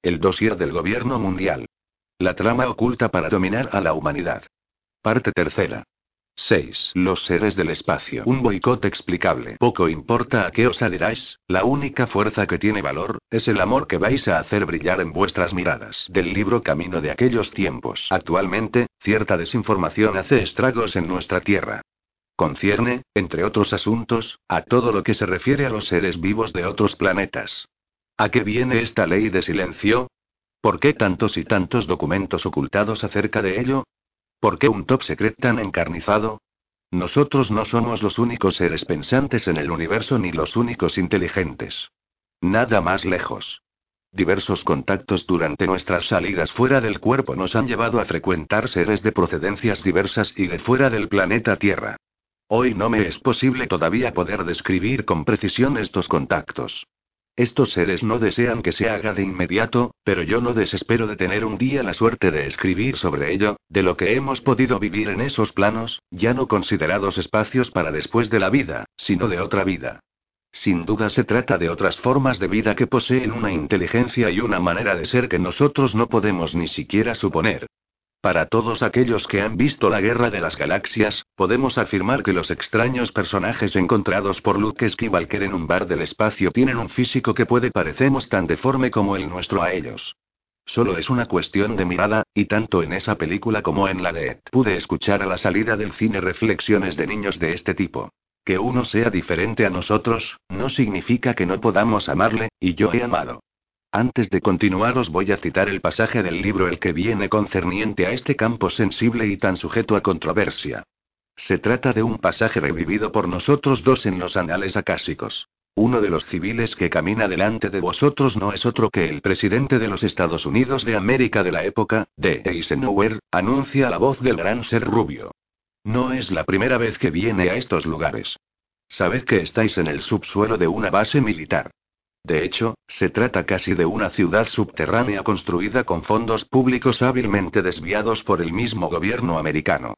El dossier del gobierno mundial. La trama oculta para dominar a la humanidad. Parte tercera. 6. Los seres del espacio. Un boicot explicable. Poco importa a qué os adheráis, la única fuerza que tiene valor, es el amor que vais a hacer brillar en vuestras miradas. Del libro Camino de aquellos tiempos. Actualmente, cierta desinformación hace estragos en nuestra Tierra. Concierne, entre otros asuntos, a todo lo que se refiere a los seres vivos de otros planetas. ¿A qué viene esta ley de silencio? ¿Por qué tantos y tantos documentos ocultados acerca de ello? ¿Por qué un top secret tan encarnizado? Nosotros no somos los únicos seres pensantes en el universo ni los únicos inteligentes. Nada más lejos. Diversos contactos durante nuestras salidas fuera del cuerpo nos han llevado a frecuentar seres de procedencias diversas y de fuera del planeta Tierra. Hoy no me es posible todavía poder describir con precisión estos contactos. Estos seres no desean que se haga de inmediato, pero yo no desespero de tener un día la suerte de escribir sobre ello, de lo que hemos podido vivir en esos planos, ya no considerados espacios para después de la vida, sino de otra vida. Sin duda se trata de otras formas de vida que poseen una inteligencia y una manera de ser que nosotros no podemos ni siquiera suponer. Para todos aquellos que han visto la Guerra de las Galaxias, podemos afirmar que los extraños personajes encontrados por Luke Skywalker en un bar del espacio tienen un físico que puede parecernos tan deforme como el nuestro a ellos. Solo es una cuestión de mirada, y tanto en esa película como en la de Ed pude escuchar a la salida del cine reflexiones de niños de este tipo. Que uno sea diferente a nosotros, no significa que no podamos amarle, y yo he amado. Antes de continuar os voy a citar el pasaje del libro el que viene concerniente a este campo sensible y tan sujeto a controversia. Se trata de un pasaje revivido por nosotros dos en los anales acásicos. Uno de los civiles que camina delante de vosotros no es otro que el presidente de los Estados Unidos de América de la época, de Eisenhower, anuncia la voz del gran ser rubio. No es la primera vez que viene a estos lugares. Sabed que estáis en el subsuelo de una base militar. De hecho, se trata casi de una ciudad subterránea construida con fondos públicos hábilmente desviados por el mismo gobierno americano.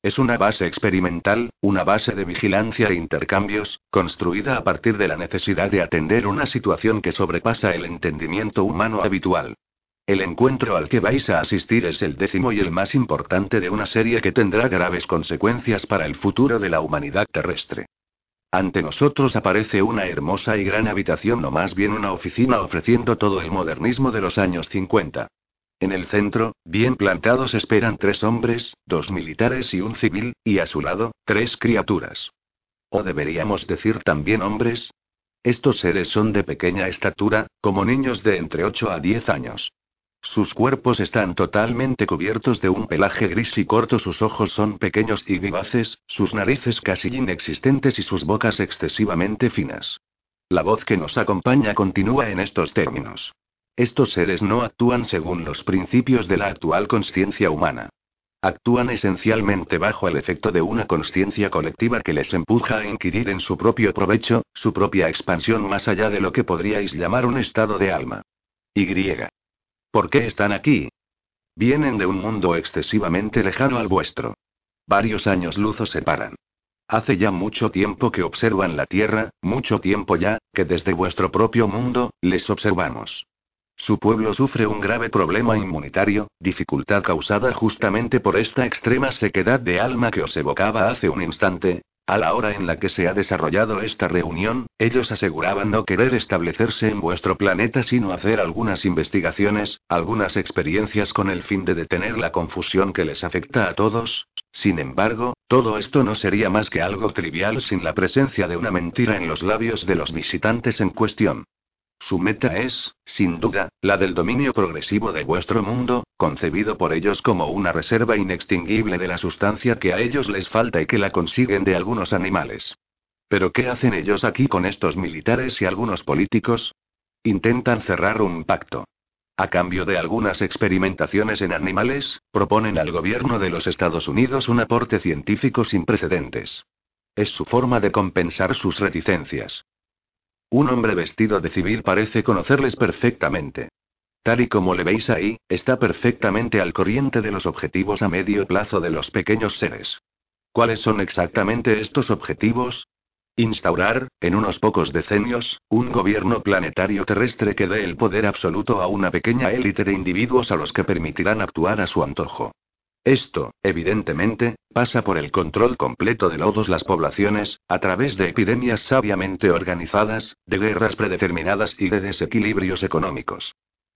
Es una base experimental, una base de vigilancia e intercambios, construida a partir de la necesidad de atender una situación que sobrepasa el entendimiento humano habitual. El encuentro al que vais a asistir es el décimo y el más importante de una serie que tendrá graves consecuencias para el futuro de la humanidad terrestre. Ante nosotros aparece una hermosa y gran habitación o más bien una oficina ofreciendo todo el modernismo de los años 50. En el centro, bien plantados esperan tres hombres, dos militares y un civil, y a su lado, tres criaturas. ¿O deberíamos decir también hombres? Estos seres son de pequeña estatura, como niños de entre 8 a 10 años. Sus cuerpos están totalmente cubiertos de un pelaje gris y corto, sus ojos son pequeños y vivaces, sus narices casi inexistentes y sus bocas excesivamente finas. La voz que nos acompaña continúa en estos términos. Estos seres no actúan según los principios de la actual conciencia humana. Actúan esencialmente bajo el efecto de una conciencia colectiva que les empuja a inquirir en su propio provecho, su propia expansión más allá de lo que podríais llamar un estado de alma. Y. ¿Por qué están aquí? Vienen de un mundo excesivamente lejano al vuestro. Varios años luz os separan. Hace ya mucho tiempo que observan la Tierra, mucho tiempo ya, que desde vuestro propio mundo, les observamos. Su pueblo sufre un grave problema inmunitario, dificultad causada justamente por esta extrema sequedad de alma que os evocaba hace un instante, a la hora en la que se ha desarrollado esta reunión, ellos aseguraban no querer establecerse en vuestro planeta sino hacer algunas investigaciones, algunas experiencias con el fin de detener la confusión que les afecta a todos. Sin embargo, todo esto no sería más que algo trivial sin la presencia de una mentira en los labios de los visitantes en cuestión. Su meta es, sin duda, la del dominio progresivo de vuestro mundo, concebido por ellos como una reserva inextinguible de la sustancia que a ellos les falta y que la consiguen de algunos animales. Pero ¿qué hacen ellos aquí con estos militares y algunos políticos? Intentan cerrar un pacto. A cambio de algunas experimentaciones en animales, proponen al gobierno de los Estados Unidos un aporte científico sin precedentes. Es su forma de compensar sus reticencias. Un hombre vestido de civil parece conocerles perfectamente. Tal y como le veis ahí, está perfectamente al corriente de los objetivos a medio plazo de los pequeños seres. ¿Cuáles son exactamente estos objetivos? Instaurar, en unos pocos decenios, un gobierno planetario terrestre que dé el poder absoluto a una pequeña élite de individuos a los que permitirán actuar a su antojo. Esto, evidentemente, pasa por el control completo de todas las poblaciones, a través de epidemias sabiamente organizadas, de guerras predeterminadas y de desequilibrios económicos.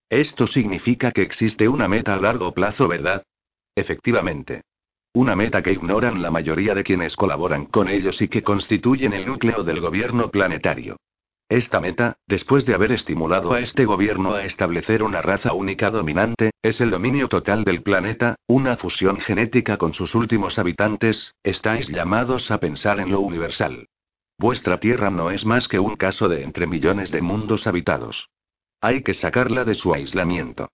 Esto significa que existe una meta a largo plazo, ¿verdad? Efectivamente. Una meta que ignoran la mayoría de quienes colaboran con ellos y que constituyen el núcleo del gobierno planetario. Esta meta, después de haber estimulado a este gobierno a establecer una raza única dominante, es el dominio total del planeta, una fusión genética con sus últimos habitantes, estáis llamados a pensar en lo universal. Vuestra Tierra no es más que un caso de entre millones de mundos habitados. Hay que sacarla de su aislamiento.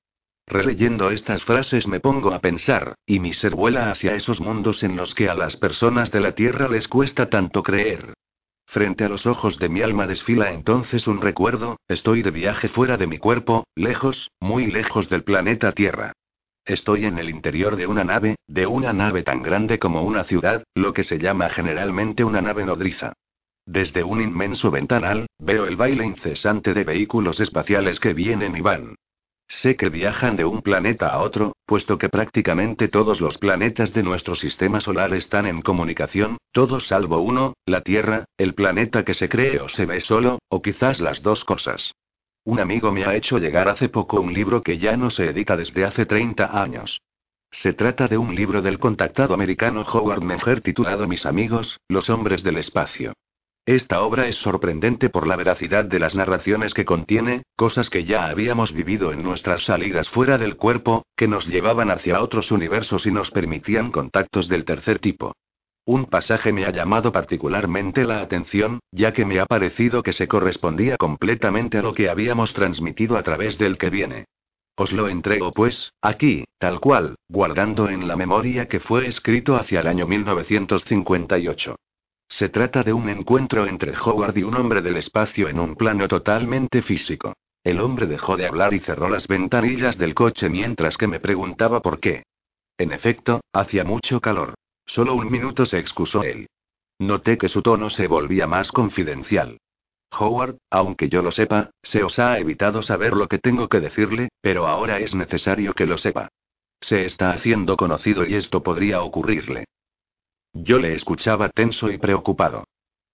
Releyendo estas frases me pongo a pensar, y mi ser vuela hacia esos mundos en los que a las personas de la Tierra les cuesta tanto creer. Frente a los ojos de mi alma desfila entonces un recuerdo, estoy de viaje fuera de mi cuerpo, lejos, muy lejos del planeta Tierra. Estoy en el interior de una nave, de una nave tan grande como una ciudad, lo que se llama generalmente una nave nodriza. Desde un inmenso ventanal, veo el baile incesante de vehículos espaciales que vienen y van. Sé que viajan de un planeta a otro, puesto que prácticamente todos los planetas de nuestro sistema solar están en comunicación, todos salvo uno, la Tierra, el planeta que se cree o se ve solo, o quizás las dos cosas. Un amigo me ha hecho llegar hace poco un libro que ya no se edita desde hace 30 años. Se trata de un libro del contactado americano Howard Menger titulado Mis amigos, los hombres del espacio. Esta obra es sorprendente por la veracidad de las narraciones que contiene, cosas que ya habíamos vivido en nuestras salidas fuera del cuerpo, que nos llevaban hacia otros universos y nos permitían contactos del tercer tipo. Un pasaje me ha llamado particularmente la atención, ya que me ha parecido que se correspondía completamente a lo que habíamos transmitido a través del que viene. Os lo entrego pues, aquí, tal cual, guardando en la memoria que fue escrito hacia el año 1958. Se trata de un encuentro entre Howard y un hombre del espacio en un plano totalmente físico. El hombre dejó de hablar y cerró las ventanillas del coche mientras que me preguntaba por qué. En efecto, hacía mucho calor. Solo un minuto se excusó él. Noté que su tono se volvía más confidencial. Howard, aunque yo lo sepa, se os ha evitado saber lo que tengo que decirle, pero ahora es necesario que lo sepa. Se está haciendo conocido y esto podría ocurrirle. Yo le escuchaba tenso y preocupado.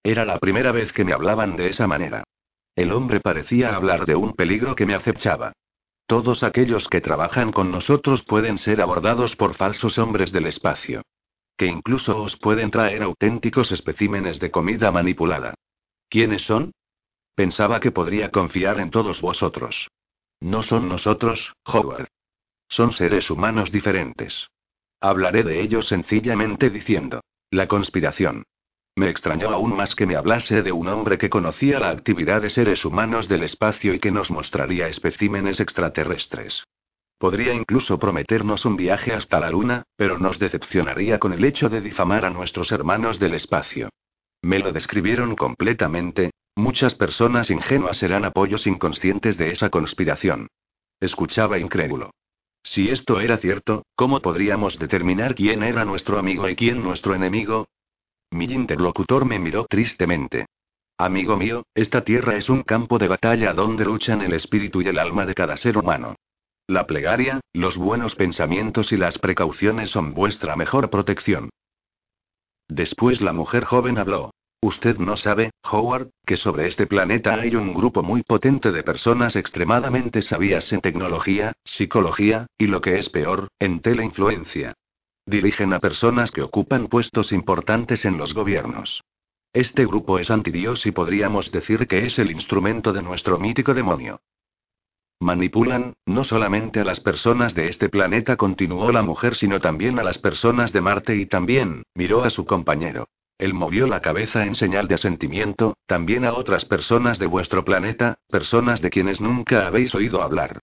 Era la primera vez que me hablaban de esa manera. El hombre parecía hablar de un peligro que me acechaba. Todos aquellos que trabajan con nosotros pueden ser abordados por falsos hombres del espacio. Que incluso os pueden traer auténticos especímenes de comida manipulada. ¿Quiénes son? Pensaba que podría confiar en todos vosotros. No son nosotros, Howard. Son seres humanos diferentes. Hablaré de ellos sencillamente diciendo. La conspiración. Me extrañó aún más que me hablase de un hombre que conocía la actividad de seres humanos del espacio y que nos mostraría especímenes extraterrestres. Podría incluso prometernos un viaje hasta la Luna, pero nos decepcionaría con el hecho de difamar a nuestros hermanos del espacio. Me lo describieron completamente, muchas personas ingenuas eran apoyos inconscientes de esa conspiración. Escuchaba incrédulo. Si esto era cierto, ¿cómo podríamos determinar quién era nuestro amigo y quién nuestro enemigo? Mi interlocutor me miró tristemente. Amigo mío, esta tierra es un campo de batalla donde luchan el espíritu y el alma de cada ser humano. La plegaria, los buenos pensamientos y las precauciones son vuestra mejor protección. Después la mujer joven habló. Usted no sabe, Howard, que sobre este planeta hay un grupo muy potente de personas extremadamente sabias en tecnología, psicología, y lo que es peor, en teleinfluencia. Dirigen a personas que ocupan puestos importantes en los gobiernos. Este grupo es antidios y podríamos decir que es el instrumento de nuestro mítico demonio. Manipulan, no solamente a las personas de este planeta, continuó la mujer, sino también a las personas de Marte y también, miró a su compañero. Él movió la cabeza en señal de asentimiento, también a otras personas de vuestro planeta, personas de quienes nunca habéis oído hablar.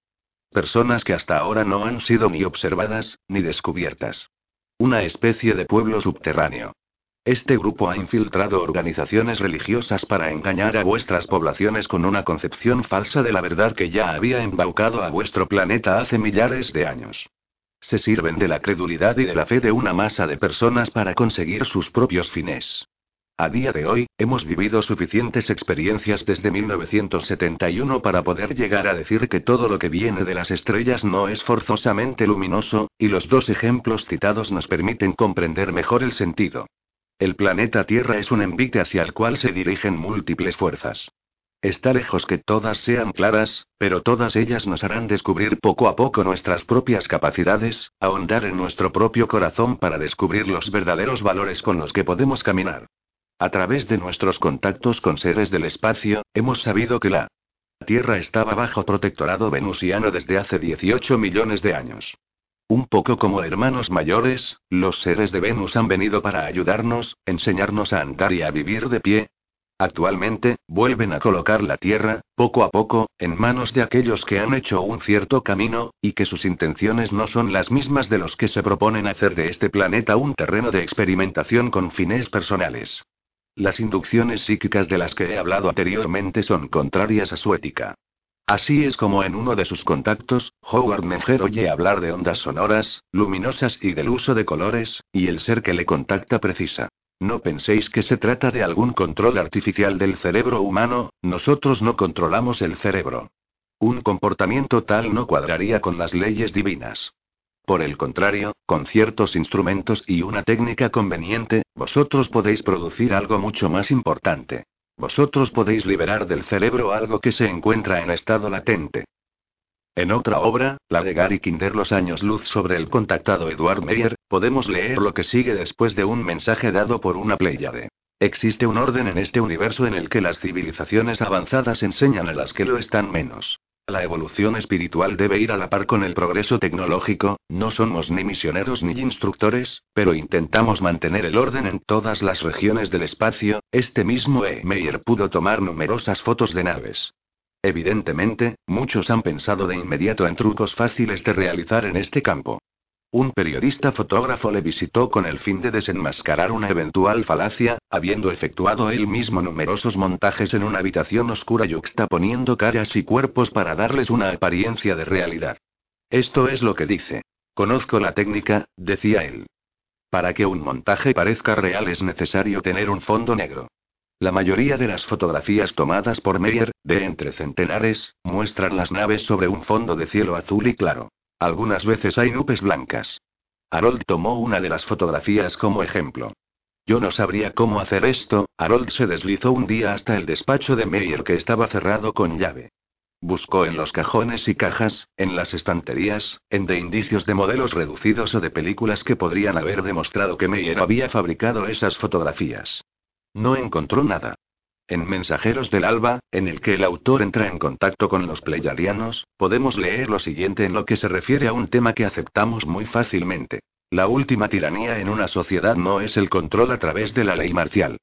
Personas que hasta ahora no han sido ni observadas, ni descubiertas. Una especie de pueblo subterráneo. Este grupo ha infiltrado organizaciones religiosas para engañar a vuestras poblaciones con una concepción falsa de la verdad que ya había embaucado a vuestro planeta hace millares de años. Se sirven de la credulidad y de la fe de una masa de personas para conseguir sus propios fines. A día de hoy, hemos vivido suficientes experiencias desde 1971 para poder llegar a decir que todo lo que viene de las estrellas no es forzosamente luminoso, y los dos ejemplos citados nos permiten comprender mejor el sentido. El planeta Tierra es un envite hacia el cual se dirigen múltiples fuerzas. Está lejos que todas sean claras, pero todas ellas nos harán descubrir poco a poco nuestras propias capacidades, ahondar en nuestro propio corazón para descubrir los verdaderos valores con los que podemos caminar. A través de nuestros contactos con seres del espacio, hemos sabido que la Tierra estaba bajo protectorado venusiano desde hace 18 millones de años. Un poco como hermanos mayores, los seres de Venus han venido para ayudarnos, enseñarnos a andar y a vivir de pie. Actualmente, vuelven a colocar la Tierra, poco a poco, en manos de aquellos que han hecho un cierto camino, y que sus intenciones no son las mismas de los que se proponen hacer de este planeta un terreno de experimentación con fines personales. Las inducciones psíquicas de las que he hablado anteriormente son contrarias a su ética. Así es como en uno de sus contactos, Howard Menger oye hablar de ondas sonoras, luminosas y del uso de colores, y el ser que le contacta precisa. No penséis que se trata de algún control artificial del cerebro humano, nosotros no controlamos el cerebro. Un comportamiento tal no cuadraría con las leyes divinas. Por el contrario, con ciertos instrumentos y una técnica conveniente, vosotros podéis producir algo mucho más importante. Vosotros podéis liberar del cerebro algo que se encuentra en estado latente. En otra obra, la de Gary Kinder Los años luz sobre el contactado Edward Meyer, podemos leer lo que sigue después de un mensaje dado por una pléyade. Existe un orden en este universo en el que las civilizaciones avanzadas enseñan a las que lo están menos. La evolución espiritual debe ir a la par con el progreso tecnológico, no somos ni misioneros ni instructores, pero intentamos mantener el orden en todas las regiones del espacio, este mismo E. Meyer pudo tomar numerosas fotos de naves. Evidentemente, muchos han pensado de inmediato en trucos fáciles de realizar en este campo. Un periodista fotógrafo le visitó con el fin de desenmascarar una eventual falacia, habiendo efectuado él mismo numerosos montajes en una habitación oscura yuxtaponiendo caras y cuerpos para darles una apariencia de realidad. Esto es lo que dice. Conozco la técnica, decía él. Para que un montaje parezca real es necesario tener un fondo negro. La mayoría de las fotografías tomadas por Meyer, de entre centenares, muestran las naves sobre un fondo de cielo azul y claro. Algunas veces hay nubes blancas. Harold tomó una de las fotografías como ejemplo. Yo no sabría cómo hacer esto, Harold se deslizó un día hasta el despacho de Meyer que estaba cerrado con llave. Buscó en los cajones y cajas, en las estanterías, en de indicios de modelos reducidos o de películas que podrían haber demostrado que Meyer había fabricado esas fotografías. No encontró nada. En Mensajeros del Alba, en el que el autor entra en contacto con los pleyadianos, podemos leer lo siguiente en lo que se refiere a un tema que aceptamos muy fácilmente. La última tiranía en una sociedad no es el control a través de la ley marcial.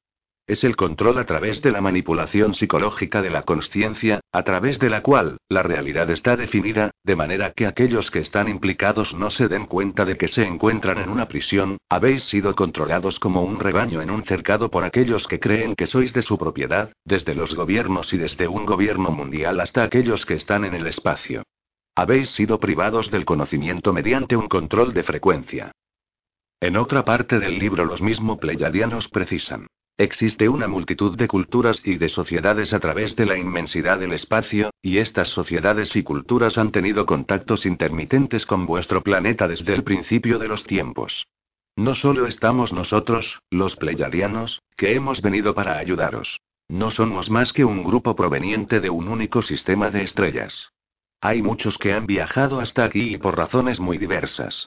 Es el control a través de la manipulación psicológica de la conciencia, a través de la cual, la realidad está definida, de manera que aquellos que están implicados no se den cuenta de que se encuentran en una prisión, habéis sido controlados como un rebaño en un cercado por aquellos que creen que sois de su propiedad, desde los gobiernos y desde un gobierno mundial hasta aquellos que están en el espacio. Habéis sido privados del conocimiento mediante un control de frecuencia. En otra parte del libro los mismos pleyadianos precisan. Existe una multitud de culturas y de sociedades a través de la inmensidad del espacio, y estas sociedades y culturas han tenido contactos intermitentes con vuestro planeta desde el principio de los tiempos. No solo estamos nosotros, los pleyadianos, que hemos venido para ayudaros. No somos más que un grupo proveniente de un único sistema de estrellas. Hay muchos que han viajado hasta aquí y por razones muy diversas.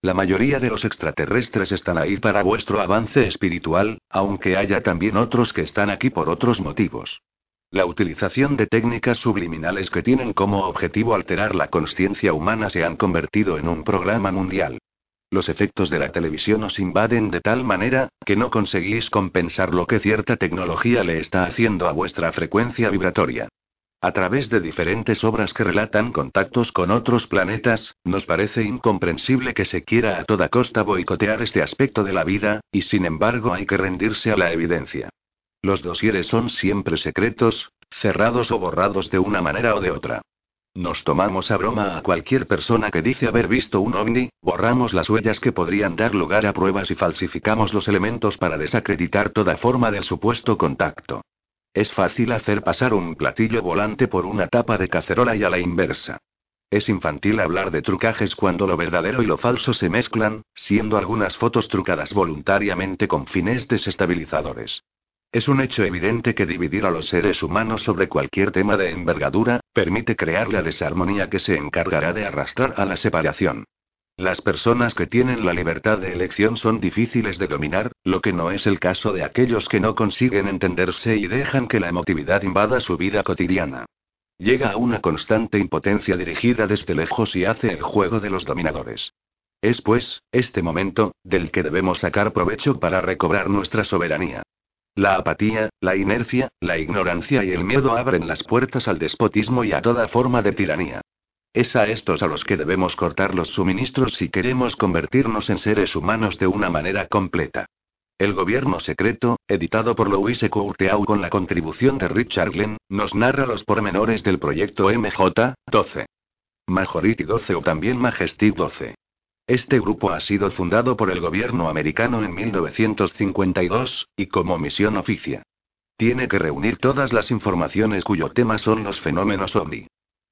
La mayoría de los extraterrestres están ahí para vuestro avance espiritual, aunque haya también otros que están aquí por otros motivos. La utilización de técnicas subliminales que tienen como objetivo alterar la conciencia humana se han convertido en un programa mundial. Los efectos de la televisión os invaden de tal manera, que no conseguís compensar lo que cierta tecnología le está haciendo a vuestra frecuencia vibratoria. A través de diferentes obras que relatan contactos con otros planetas, nos parece incomprensible que se quiera a toda costa boicotear este aspecto de la vida, y sin embargo hay que rendirse a la evidencia. Los dosieres son siempre secretos, cerrados o borrados de una manera o de otra. Nos tomamos a broma a cualquier persona que dice haber visto un ovni, borramos las huellas que podrían dar lugar a pruebas y falsificamos los elementos para desacreditar toda forma del supuesto contacto. Es fácil hacer pasar un platillo volante por una tapa de cacerola y a la inversa. Es infantil hablar de trucajes cuando lo verdadero y lo falso se mezclan, siendo algunas fotos trucadas voluntariamente con fines desestabilizadores. Es un hecho evidente que dividir a los seres humanos sobre cualquier tema de envergadura, permite crear la desarmonía que se encargará de arrastrar a la separación. Las personas que tienen la libertad de elección son difíciles de dominar, lo que no es el caso de aquellos que no consiguen entenderse y dejan que la emotividad invada su vida cotidiana. Llega a una constante impotencia dirigida desde lejos y hace el juego de los dominadores. Es pues, este momento, del que debemos sacar provecho para recobrar nuestra soberanía. La apatía, la inercia, la ignorancia y el miedo abren las puertas al despotismo y a toda forma de tiranía. Es a estos a los que debemos cortar los suministros si queremos convertirnos en seres humanos de una manera completa. El gobierno secreto, editado por Louise Courteau con la contribución de Richard Glenn, nos narra los pormenores del proyecto MJ-12. Majority 12 o también Majestic 12. Este grupo ha sido fundado por el gobierno americano en 1952, y como misión oficia. Tiene que reunir todas las informaciones cuyo tema son los fenómenos ovni.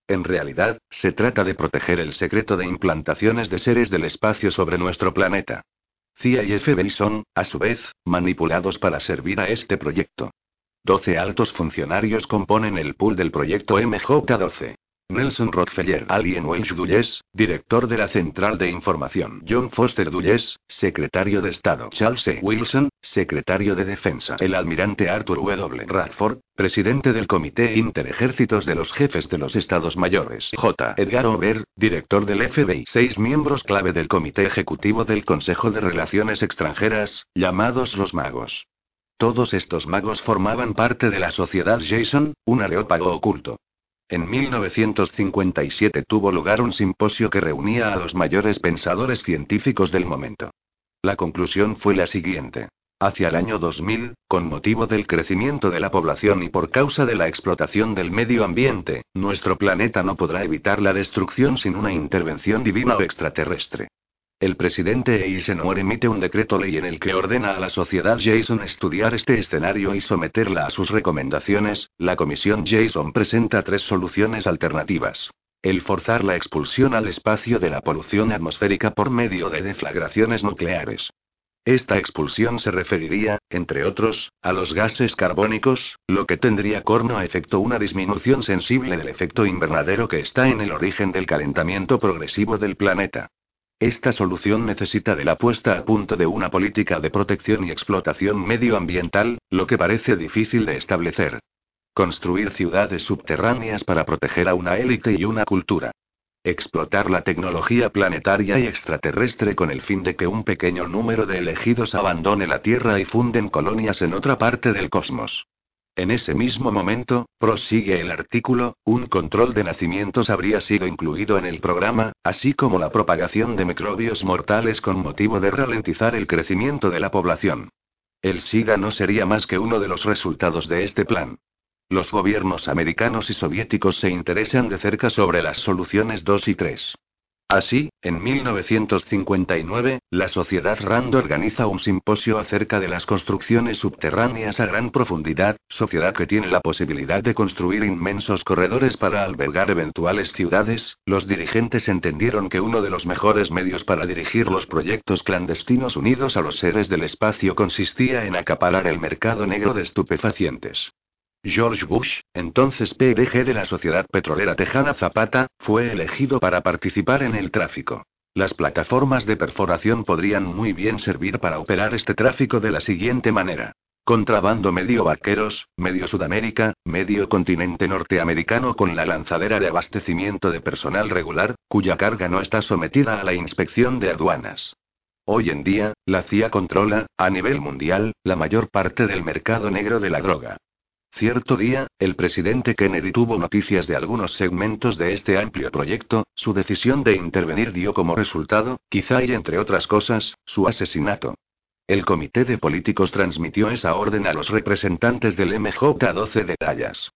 En realidad, se trata de proteger el secreto de implantaciones de seres del espacio sobre nuestro planeta. CIA y FBI son, a su vez, manipulados para servir a este proyecto. Doce altos funcionarios componen el pool del proyecto MJ-12. Nelson Rockefeller Alien Welsh Dulles, director de la Central de Información. John Foster Dulles, secretario de Estado. Charles E. Wilson, secretario de Defensa. El almirante Arthur W. Radford, presidente del Comité Interejércitos de los Jefes de los Estados Mayores. J. Edgar Hoover, director del FBI. Seis miembros clave del Comité Ejecutivo del Consejo de Relaciones Extranjeras, llamados los magos. Todos estos magos formaban parte de la sociedad Jason, un areópago oculto. En 1957 tuvo lugar un simposio que reunía a los mayores pensadores científicos del momento. La conclusión fue la siguiente. Hacia el año 2000, con motivo del crecimiento de la población y por causa de la explotación del medio ambiente, nuestro planeta no podrá evitar la destrucción sin una intervención divina o extraterrestre. El presidente Eisenhower emite un decreto ley en el que ordena a la sociedad Jason estudiar este escenario y someterla a sus recomendaciones. La comisión Jason presenta tres soluciones alternativas. El forzar la expulsión al espacio de la polución atmosférica por medio de deflagraciones nucleares. Esta expulsión se referiría, entre otros, a los gases carbónicos, lo que tendría corno a efecto una disminución sensible del efecto invernadero que está en el origen del calentamiento progresivo del planeta. Esta solución necesita de la puesta a punto de una política de protección y explotación medioambiental, lo que parece difícil de establecer. Construir ciudades subterráneas para proteger a una élite y una cultura. Explotar la tecnología planetaria y extraterrestre con el fin de que un pequeño número de elegidos abandone la Tierra y funden colonias en otra parte del cosmos. En ese mismo momento, prosigue el artículo, un control de nacimientos habría sido incluido en el programa, así como la propagación de microbios mortales con motivo de ralentizar el crecimiento de la población. El SIDA no sería más que uno de los resultados de este plan. Los gobiernos americanos y soviéticos se interesan de cerca sobre las soluciones 2 y 3. Así, en 1959, la Sociedad Rand organiza un simposio acerca de las construcciones subterráneas a gran profundidad, sociedad que tiene la posibilidad de construir inmensos corredores para albergar eventuales ciudades. Los dirigentes entendieron que uno de los mejores medios para dirigir los proyectos clandestinos unidos a los seres del espacio consistía en acaparar el mercado negro de estupefacientes. George Bush, entonces PDG de la Sociedad Petrolera Tejana Zapata, fue elegido para participar en el tráfico. Las plataformas de perforación podrían muy bien servir para operar este tráfico de la siguiente manera. Contrabando medio vaqueros, medio Sudamérica, medio continente norteamericano con la lanzadera de abastecimiento de personal regular, cuya carga no está sometida a la inspección de aduanas. Hoy en día, la CIA controla, a nivel mundial, la mayor parte del mercado negro de la droga. Cierto día, el presidente Kennedy tuvo noticias de algunos segmentos de este amplio proyecto, su decisión de intervenir dio como resultado, quizá y entre otras cosas, su asesinato. El comité de políticos transmitió esa orden a los representantes del MJ-12 de Dallas.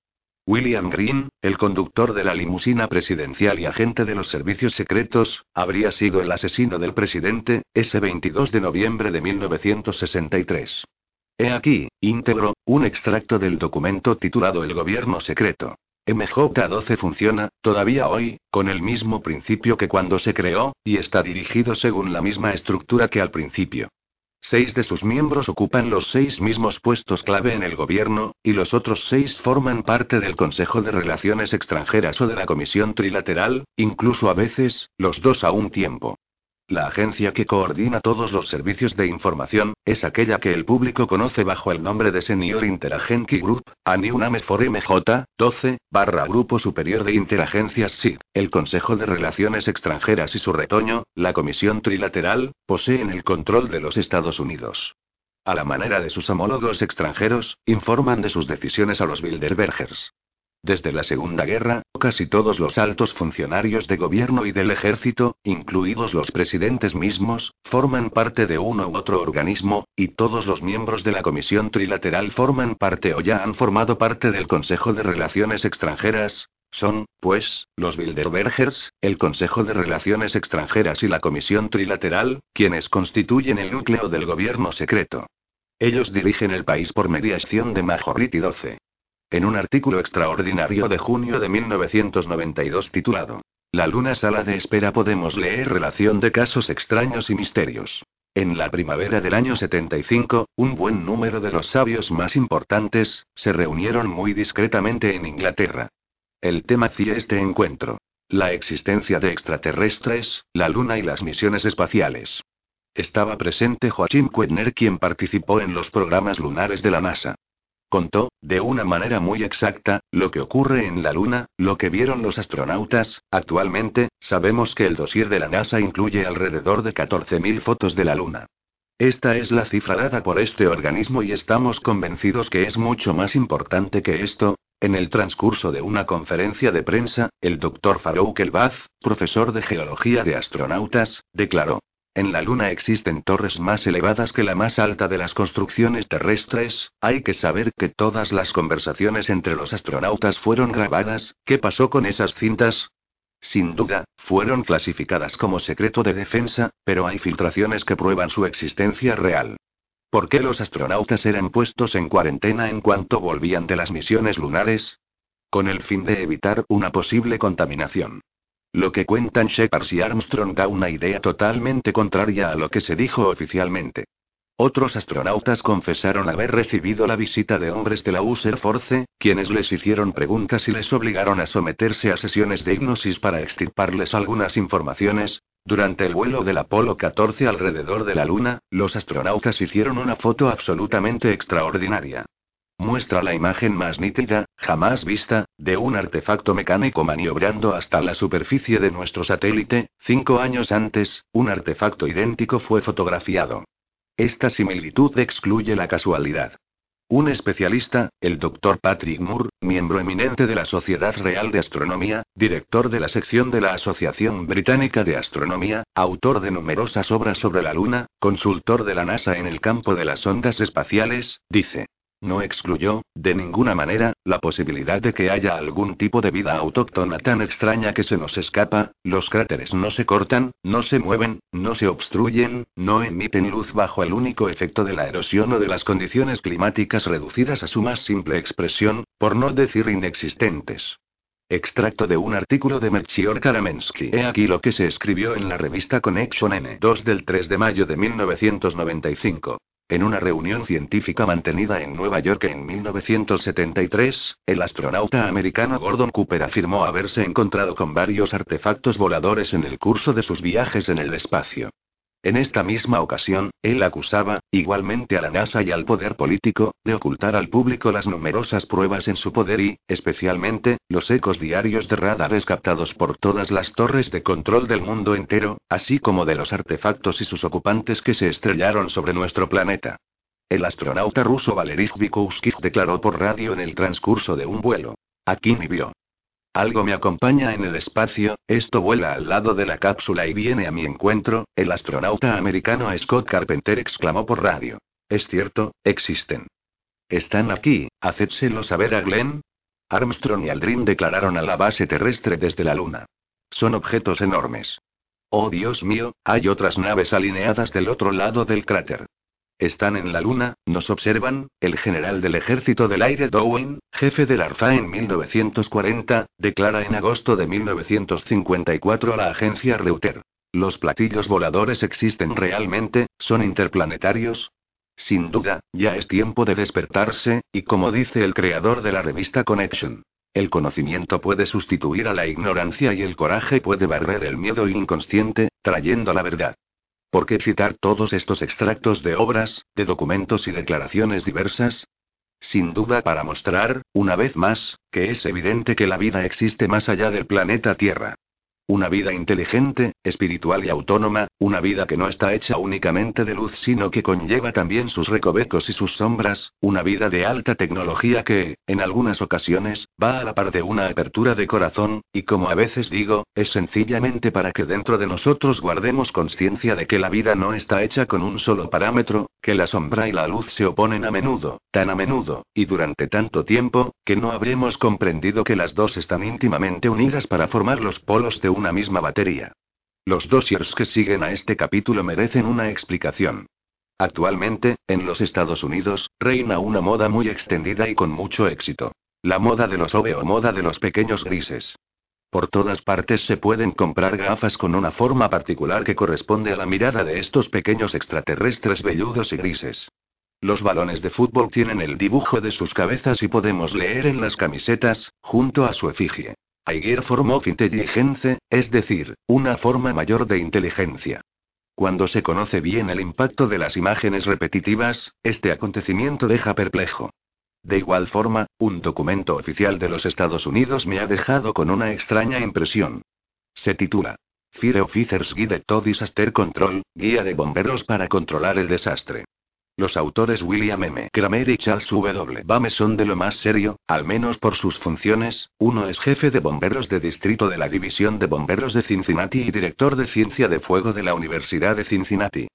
William Green, el conductor de la limusina presidencial y agente de los servicios secretos, habría sido el asesino del presidente, ese 22 de noviembre de 1963. He aquí, íntegro, un extracto del documento titulado El Gobierno Secreto. MJ12 funciona, todavía hoy, con el mismo principio que cuando se creó, y está dirigido según la misma estructura que al principio. Seis de sus miembros ocupan los seis mismos puestos clave en el gobierno, y los otros seis forman parte del Consejo de Relaciones Extranjeras o de la Comisión Trilateral, incluso a veces, los dos a un tiempo. La agencia que coordina todos los servicios de información, es aquella que el público conoce bajo el nombre de Senior Interagency Group, ANIUNAME for MJ, 12, barra Grupo Superior de Interagencias SID. El Consejo de Relaciones Extranjeras y su retoño, la Comisión Trilateral, poseen el control de los Estados Unidos. A la manera de sus homólogos extranjeros, informan de sus decisiones a los Bilderbergers. Desde la Segunda Guerra, casi todos los altos funcionarios de gobierno y del ejército, incluidos los presidentes mismos, forman parte de uno u otro organismo, y todos los miembros de la Comisión Trilateral forman parte o ya han formado parte del Consejo de Relaciones Extranjeras. Son, pues, los Bilderbergers, el Consejo de Relaciones Extranjeras y la Comisión Trilateral, quienes constituyen el núcleo del gobierno secreto. Ellos dirigen el país por mediación de Majority 12. En un artículo extraordinario de junio de 1992 titulado La Luna Sala de Espera podemos leer relación de casos extraños y misterios. En la primavera del año 75, un buen número de los sabios más importantes, se reunieron muy discretamente en Inglaterra. El tema hacía este encuentro. La existencia de extraterrestres, la Luna y las misiones espaciales. Estaba presente Joachim Kuetner quien participó en los programas lunares de la NASA. Contó, de una manera muy exacta, lo que ocurre en la Luna, lo que vieron los astronautas. Actualmente, sabemos que el dossier de la NASA incluye alrededor de 14.000 fotos de la Luna. Esta es la cifra dada por este organismo y estamos convencidos que es mucho más importante que esto. En el transcurso de una conferencia de prensa, el Dr. Farouk Elbaz, profesor de geología de astronautas, declaró: en la Luna existen torres más elevadas que la más alta de las construcciones terrestres, hay que saber que todas las conversaciones entre los astronautas fueron grabadas, ¿qué pasó con esas cintas? Sin duda, fueron clasificadas como secreto de defensa, pero hay filtraciones que prueban su existencia real. ¿Por qué los astronautas eran puestos en cuarentena en cuanto volvían de las misiones lunares? Con el fin de evitar una posible contaminación. Lo que cuentan Shepard y Armstrong da una idea totalmente contraria a lo que se dijo oficialmente. Otros astronautas confesaron haber recibido la visita de hombres de la User Force, quienes les hicieron preguntas y les obligaron a someterse a sesiones de hipnosis para extirparles algunas informaciones. Durante el vuelo del Apolo 14 alrededor de la Luna, los astronautas hicieron una foto absolutamente extraordinaria. Muestra la imagen más nítida, jamás vista, de un artefacto mecánico maniobrando hasta la superficie de nuestro satélite. Cinco años antes, un artefacto idéntico fue fotografiado. Esta similitud excluye la casualidad. Un especialista, el Dr. Patrick Moore, miembro eminente de la Sociedad Real de Astronomía, director de la sección de la Asociación Británica de Astronomía, autor de numerosas obras sobre la Luna, consultor de la NASA en el campo de las ondas espaciales, dice. No excluyó, de ninguna manera, la posibilidad de que haya algún tipo de vida autóctona tan extraña que se nos escapa, los cráteres no se cortan, no se mueven, no se obstruyen, no emiten luz bajo el único efecto de la erosión o de las condiciones climáticas reducidas a su más simple expresión, por no decir inexistentes. Extracto de un artículo de Melchior Karamensky. He aquí lo que se escribió en la revista Connection N2 del 3 de mayo de 1995. En una reunión científica mantenida en Nueva York en 1973, el astronauta americano Gordon Cooper afirmó haberse encontrado con varios artefactos voladores en el curso de sus viajes en el espacio. En esta misma ocasión, él acusaba, igualmente a la NASA y al poder político, de ocultar al público las numerosas pruebas en su poder y, especialmente, los ecos diarios de radares captados por todas las torres de control del mundo entero, así como de los artefactos y sus ocupantes que se estrellaron sobre nuestro planeta. El astronauta ruso Valery Vygotsky declaró por radio en el transcurso de un vuelo. Aquí me vio. Algo me acompaña en el espacio, esto vuela al lado de la cápsula y viene a mi encuentro, el astronauta americano Scott Carpenter exclamó por radio. Es cierto, existen. ¿Están aquí? Hacédselo saber a Glenn. Armstrong y Aldrin declararon a la base terrestre desde la Luna. Son objetos enormes. Oh Dios mío, hay otras naves alineadas del otro lado del cráter. Están en la Luna, nos observan, el general del ejército del aire Dowen, jefe del ARFA en 1940, declara en agosto de 1954 a la agencia Reuter. ¿Los platillos voladores existen realmente? ¿Son interplanetarios? Sin duda, ya es tiempo de despertarse, y como dice el creador de la revista Connection, el conocimiento puede sustituir a la ignorancia y el coraje puede barrer el miedo inconsciente, trayendo la verdad. ¿Por qué citar todos estos extractos de obras, de documentos y declaraciones diversas? Sin duda para mostrar, una vez más, que es evidente que la vida existe más allá del planeta Tierra. Una vida inteligente, espiritual y autónoma, una vida que no está hecha únicamente de luz sino que conlleva también sus recovecos y sus sombras, una vida de alta tecnología que, en algunas ocasiones, va a la par de una apertura de corazón, y como a veces digo, es sencillamente para que dentro de nosotros guardemos conciencia de que la vida no está hecha con un solo parámetro, que la sombra y la luz se oponen a menudo, tan a menudo, y durante tanto tiempo, que no habremos comprendido que las dos están íntimamente unidas para formar los polos de un una misma batería. Los dossiers que siguen a este capítulo merecen una explicación. Actualmente, en los Estados Unidos, reina una moda muy extendida y con mucho éxito. La moda de los OVE o moda de los pequeños grises. Por todas partes se pueden comprar gafas con una forma particular que corresponde a la mirada de estos pequeños extraterrestres velludos y grises. Los balones de fútbol tienen el dibujo de sus cabezas y podemos leer en las camisetas, junto a su efigie. Higher form of intelligence, es decir, una forma mayor de inteligencia. Cuando se conoce bien el impacto de las imágenes repetitivas, este acontecimiento deja perplejo. De igual forma, un documento oficial de los Estados Unidos me ha dejado con una extraña impresión. Se titula Fire Officers Guide to Disaster Control, Guía de Bomberos para controlar el desastre. Los autores William M. Kramer y Charles W. Bame son de lo más serio, al menos por sus funciones. Uno es jefe de bomberos de distrito de la División de Bomberos de Cincinnati y director de ciencia de fuego de la Universidad de Cincinnati.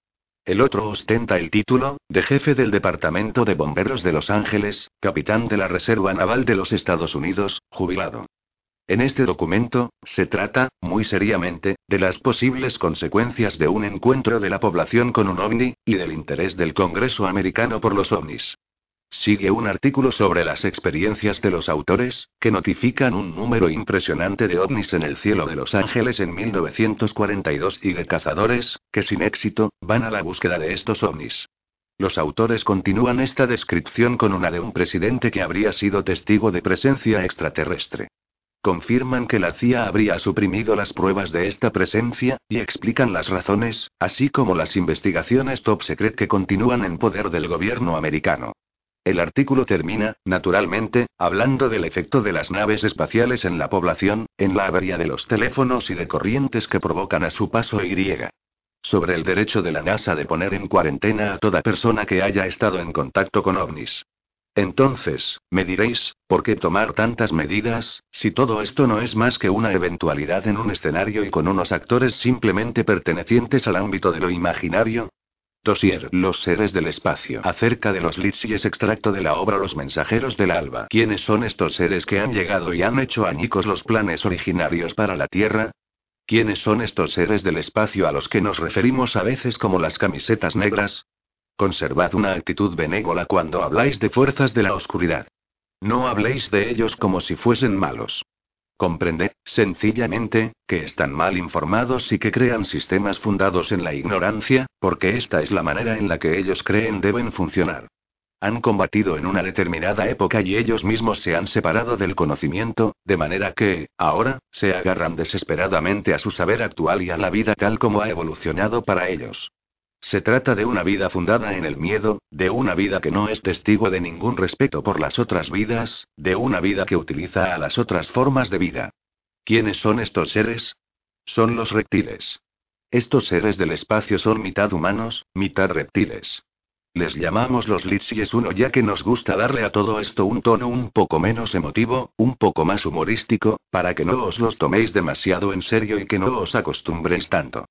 El otro ostenta el título, de jefe del Departamento de Bomberos de Los Ángeles, capitán de la Reserva Naval de los Estados Unidos, jubilado. En este documento, se trata, muy seriamente, de las posibles consecuencias de un encuentro de la población con un ovni, y del interés del Congreso americano por los ovnis. Sigue un artículo sobre las experiencias de los autores, que notifican un número impresionante de ovnis en el cielo de Los Ángeles en 1942 y de cazadores, que sin éxito, van a la búsqueda de estos ovnis. Los autores continúan esta descripción con una de un presidente que habría sido testigo de presencia extraterrestre confirman que la CIA habría suprimido las pruebas de esta presencia, y explican las razones, así como las investigaciones top secret que continúan en poder del gobierno americano. El artículo termina, naturalmente, hablando del efecto de las naves espaciales en la población, en la avería de los teléfonos y de corrientes que provocan a su paso Y. Sobre el derecho de la NASA de poner en cuarentena a toda persona que haya estado en contacto con ovnis. Entonces, me diréis, ¿por qué tomar tantas medidas, si todo esto no es más que una eventualidad en un escenario y con unos actores simplemente pertenecientes al ámbito de lo imaginario? Dosier, Los seres del espacio. Acerca de los es extracto de la obra Los mensajeros del alba. ¿Quiénes son estos seres que han llegado y han hecho añicos los planes originarios para la Tierra? ¿Quiénes son estos seres del espacio a los que nos referimos a veces como las camisetas negras? Conservad una actitud benévola cuando habláis de fuerzas de la oscuridad. No habléis de ellos como si fuesen malos. Comprended, sencillamente, que están mal informados y que crean sistemas fundados en la ignorancia, porque esta es la manera en la que ellos creen deben funcionar. Han combatido en una determinada época y ellos mismos se han separado del conocimiento, de manera que, ahora, se agarran desesperadamente a su saber actual y a la vida tal como ha evolucionado para ellos. Se trata de una vida fundada en el miedo, de una vida que no es testigo de ningún respeto por las otras vidas, de una vida que utiliza a las otras formas de vida. ¿Quiénes son estos seres? Son los reptiles. Estos seres del espacio son mitad humanos, mitad reptiles. Les llamamos los Litsies uno ya que nos gusta darle a todo esto un tono un poco menos emotivo, un poco más humorístico, para que no os los toméis demasiado en serio y que no os acostumbréis tanto.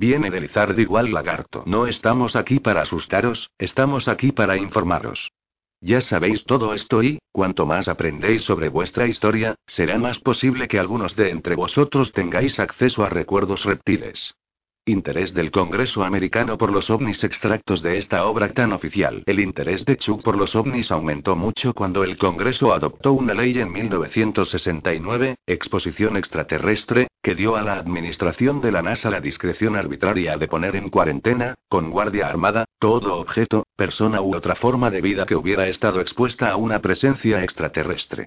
Viene del igual lagarto. No estamos aquí para asustaros, estamos aquí para informaros. Ya sabéis todo esto y, cuanto más aprendéis sobre vuestra historia, será más posible que algunos de entre vosotros tengáis acceso a recuerdos reptiles. Interés del Congreso americano por los ovnis extractos de esta obra tan oficial. El interés de Chuck por los ovnis aumentó mucho cuando el Congreso adoptó una ley en 1969, Exposición Extraterrestre, que dio a la administración de la NASA la discreción arbitraria de poner en cuarentena, con guardia armada, todo objeto, persona u otra forma de vida que hubiera estado expuesta a una presencia extraterrestre.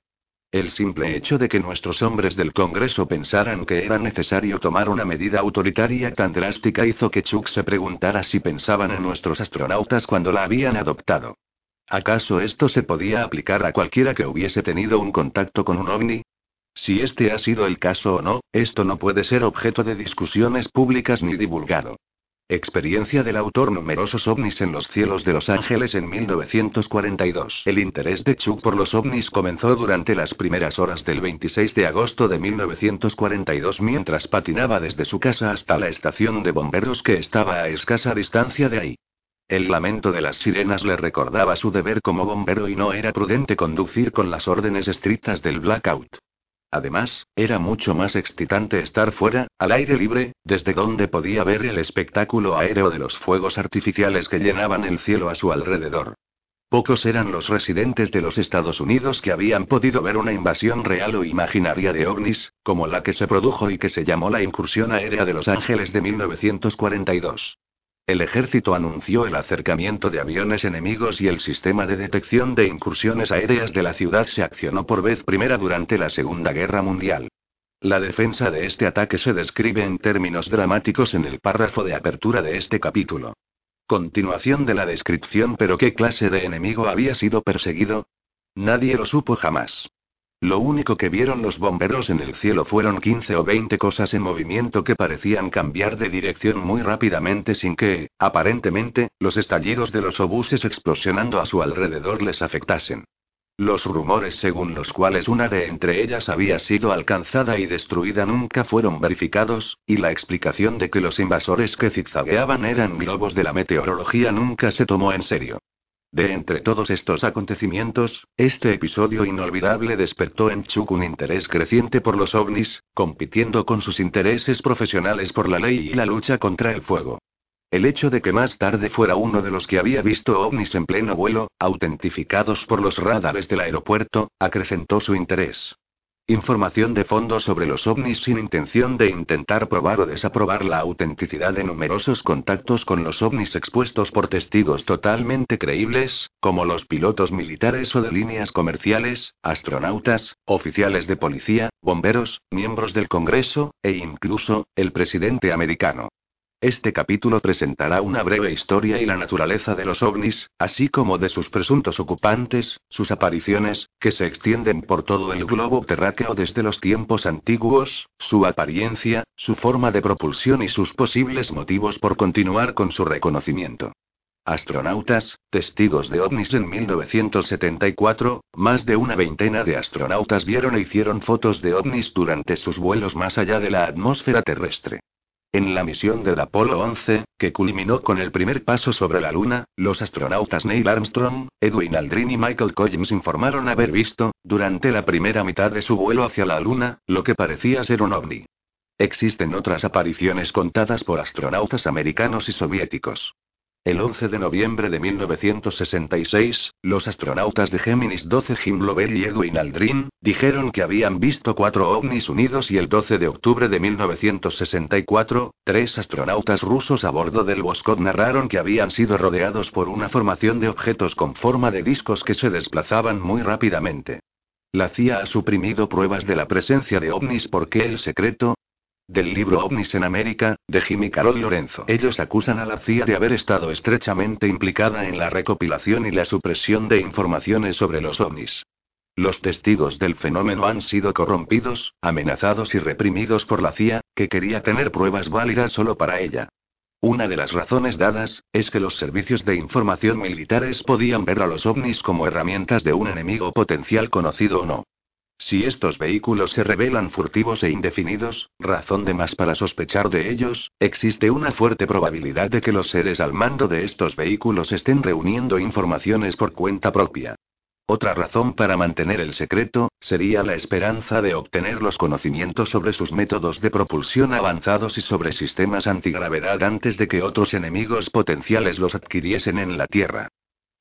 El simple hecho de que nuestros hombres del Congreso pensaran que era necesario tomar una medida autoritaria tan drástica hizo que Chuck se preguntara si pensaban en nuestros astronautas cuando la habían adoptado. ¿Acaso esto se podía aplicar a cualquiera que hubiese tenido un contacto con un ovni? Si este ha sido el caso o no, esto no puede ser objeto de discusiones públicas ni divulgado. Experiencia del autor Numerosos ovnis en los cielos de Los Ángeles en 1942. El interés de Chuck por los ovnis comenzó durante las primeras horas del 26 de agosto de 1942 mientras patinaba desde su casa hasta la estación de bomberos que estaba a escasa distancia de ahí. El lamento de las sirenas le recordaba su deber como bombero y no era prudente conducir con las órdenes estrictas del blackout. Además, era mucho más excitante estar fuera, al aire libre, desde donde podía ver el espectáculo aéreo de los fuegos artificiales que llenaban el cielo a su alrededor. Pocos eran los residentes de los Estados Unidos que habían podido ver una invasión real o imaginaria de ovnis, como la que se produjo y que se llamó la incursión aérea de Los Ángeles de 1942. El ejército anunció el acercamiento de aviones enemigos y el sistema de detección de incursiones aéreas de la ciudad se accionó por vez primera durante la Segunda Guerra Mundial. La defensa de este ataque se describe en términos dramáticos en el párrafo de apertura de este capítulo. Continuación de la descripción, pero ¿qué clase de enemigo había sido perseguido? Nadie lo supo jamás. Lo único que vieron los bomberos en el cielo fueron 15 o 20 cosas en movimiento que parecían cambiar de dirección muy rápidamente sin que, aparentemente, los estallidos de los obuses explosionando a su alrededor les afectasen. Los rumores según los cuales una de entre ellas había sido alcanzada y destruida nunca fueron verificados, y la explicación de que los invasores que zigzagueaban eran globos de la meteorología nunca se tomó en serio. De entre todos estos acontecimientos, este episodio inolvidable despertó en Chuck un interés creciente por los ovnis, compitiendo con sus intereses profesionales por la ley y la lucha contra el fuego. El hecho de que más tarde fuera uno de los que había visto ovnis en pleno vuelo, autentificados por los radares del aeropuerto, acrecentó su interés. Información de fondo sobre los ovnis sin intención de intentar probar o desaprobar la autenticidad de numerosos contactos con los ovnis expuestos por testigos totalmente creíbles, como los pilotos militares o de líneas comerciales, astronautas, oficiales de policía, bomberos, miembros del Congreso, e incluso, el presidente americano. Este capítulo presentará una breve historia y la naturaleza de los ovnis, así como de sus presuntos ocupantes, sus apariciones, que se extienden por todo el globo terráqueo desde los tiempos antiguos, su apariencia, su forma de propulsión y sus posibles motivos por continuar con su reconocimiento. Astronautas, testigos de ovnis en 1974, más de una veintena de astronautas vieron e hicieron fotos de ovnis durante sus vuelos más allá de la atmósfera terrestre. En la misión del Apolo 11, que culminó con el primer paso sobre la Luna, los astronautas Neil Armstrong, Edwin Aldrin y Michael Collins informaron haber visto, durante la primera mitad de su vuelo hacia la Luna, lo que parecía ser un ovni. Existen otras apariciones contadas por astronautas americanos y soviéticos. El 11 de noviembre de 1966, los astronautas de Géminis 12 Jim Lovell y Edwin Aldrin, dijeron que habían visto cuatro ovnis unidos y el 12 de octubre de 1964, tres astronautas rusos a bordo del Voskhod narraron que habían sido rodeados por una formación de objetos con forma de discos que se desplazaban muy rápidamente. La CIA ha suprimido pruebas de la presencia de ovnis porque el secreto, del libro OVNIS en América, de Jimmy Carol Lorenzo. Ellos acusan a la CIA de haber estado estrechamente implicada en la recopilación y la supresión de informaciones sobre los ovnis. Los testigos del fenómeno han sido corrompidos, amenazados y reprimidos por la CIA, que quería tener pruebas válidas solo para ella. Una de las razones dadas, es que los servicios de información militares podían ver a los ovnis como herramientas de un enemigo potencial conocido o no. Si estos vehículos se revelan furtivos e indefinidos, razón de más para sospechar de ellos, existe una fuerte probabilidad de que los seres al mando de estos vehículos estén reuniendo informaciones por cuenta propia. Otra razón para mantener el secreto, sería la esperanza de obtener los conocimientos sobre sus métodos de propulsión avanzados y sobre sistemas antigravedad antes de que otros enemigos potenciales los adquiriesen en la Tierra.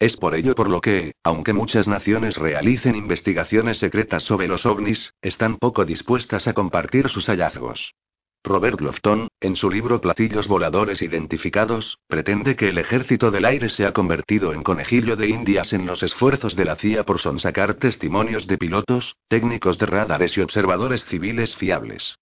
Es por ello por lo que, aunque muchas naciones realicen investigaciones secretas sobre los ovnis, están poco dispuestas a compartir sus hallazgos. Robert Lofton, en su libro Platillos voladores identificados, pretende que el ejército del aire se ha convertido en conejillo de indias en los esfuerzos de la CIA por sonsacar testimonios de pilotos, técnicos de radares y observadores civiles fiables.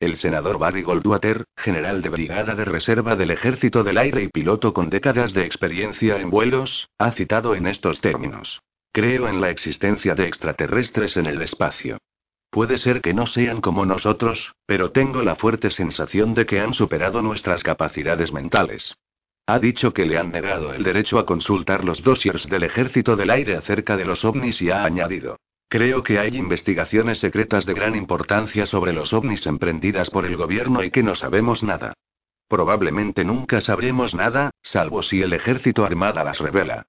El senador Barry Goldwater, general de brigada de reserva del Ejército del Aire y piloto con décadas de experiencia en vuelos, ha citado en estos términos. Creo en la existencia de extraterrestres en el espacio. Puede ser que no sean como nosotros, pero tengo la fuerte sensación de que han superado nuestras capacidades mentales. Ha dicho que le han negado el derecho a consultar los dossiers del Ejército del Aire acerca de los ovnis y ha añadido. Creo que hay investigaciones secretas de gran importancia sobre los ovnis emprendidas por el gobierno y que no sabemos nada. Probablemente nunca sabremos nada, salvo si el ejército armada las revela.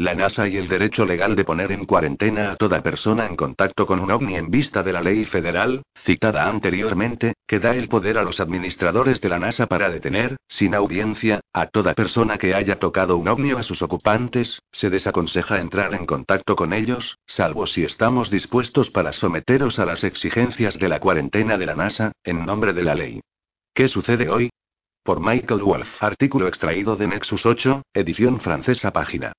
La NASA y el derecho legal de poner en cuarentena a toda persona en contacto con un ovni en vista de la ley federal, citada anteriormente, que da el poder a los administradores de la NASA para detener, sin audiencia, a toda persona que haya tocado un ovni a sus ocupantes, se desaconseja entrar en contacto con ellos, salvo si estamos dispuestos para someteros a las exigencias de la cuarentena de la NASA, en nombre de la ley. ¿Qué sucede hoy? Por Michael Wolff. Artículo extraído de Nexus 8, edición francesa página.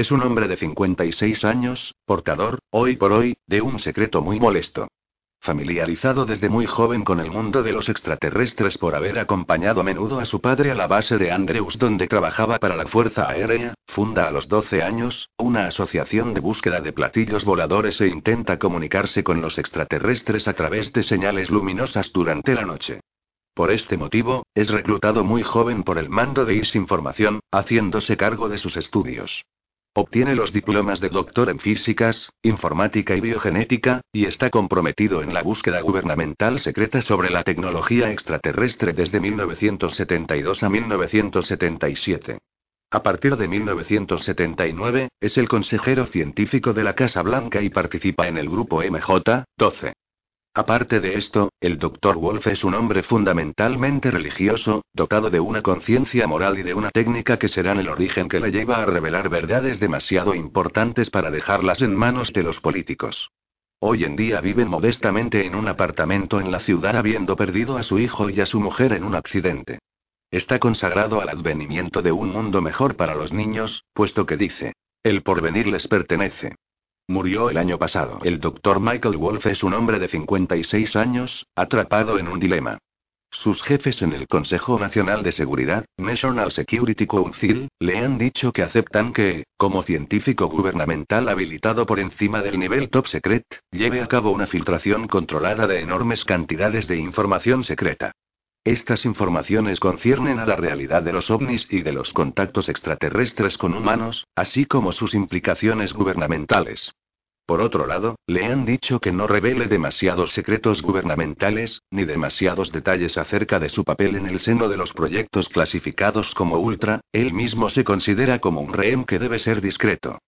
Es un hombre de 56 años, portador, hoy por hoy, de un secreto muy molesto. Familiarizado desde muy joven con el mundo de los extraterrestres por haber acompañado a menudo a su padre a la base de Andrews donde trabajaba para la Fuerza Aérea, funda a los 12 años, una asociación de búsqueda de platillos voladores e intenta comunicarse con los extraterrestres a través de señales luminosas durante la noche. Por este motivo, es reclutado muy joven por el mando de IS Información, haciéndose cargo de sus estudios. Obtiene los diplomas de doctor en físicas, informática y biogenética, y está comprometido en la búsqueda gubernamental secreta sobre la tecnología extraterrestre desde 1972 a 1977. A partir de 1979, es el consejero científico de la Casa Blanca y participa en el grupo MJ-12. Aparte de esto, el Dr. Wolf es un hombre fundamentalmente religioso, dotado de una conciencia moral y de una técnica que serán el origen que le lleva a revelar verdades demasiado importantes para dejarlas en manos de los políticos. Hoy en día vive modestamente en un apartamento en la ciudad habiendo perdido a su hijo y a su mujer en un accidente. Está consagrado al advenimiento de un mundo mejor para los niños, puesto que dice, el porvenir les pertenece. Murió el año pasado. El Dr. Michael Wolf es un hombre de 56 años, atrapado en un dilema. Sus jefes en el Consejo Nacional de Seguridad, National Security Council, le han dicho que aceptan que, como científico gubernamental habilitado por encima del nivel top secret, lleve a cabo una filtración controlada de enormes cantidades de información secreta. Estas informaciones conciernen a la realidad de los ovnis y de los contactos extraterrestres con humanos, así como sus implicaciones gubernamentales. Por otro lado, le han dicho que no revele demasiados secretos gubernamentales, ni demasiados detalles acerca de su papel en el seno de los proyectos clasificados como ultra, él mismo se considera como un rehén que debe ser discreto.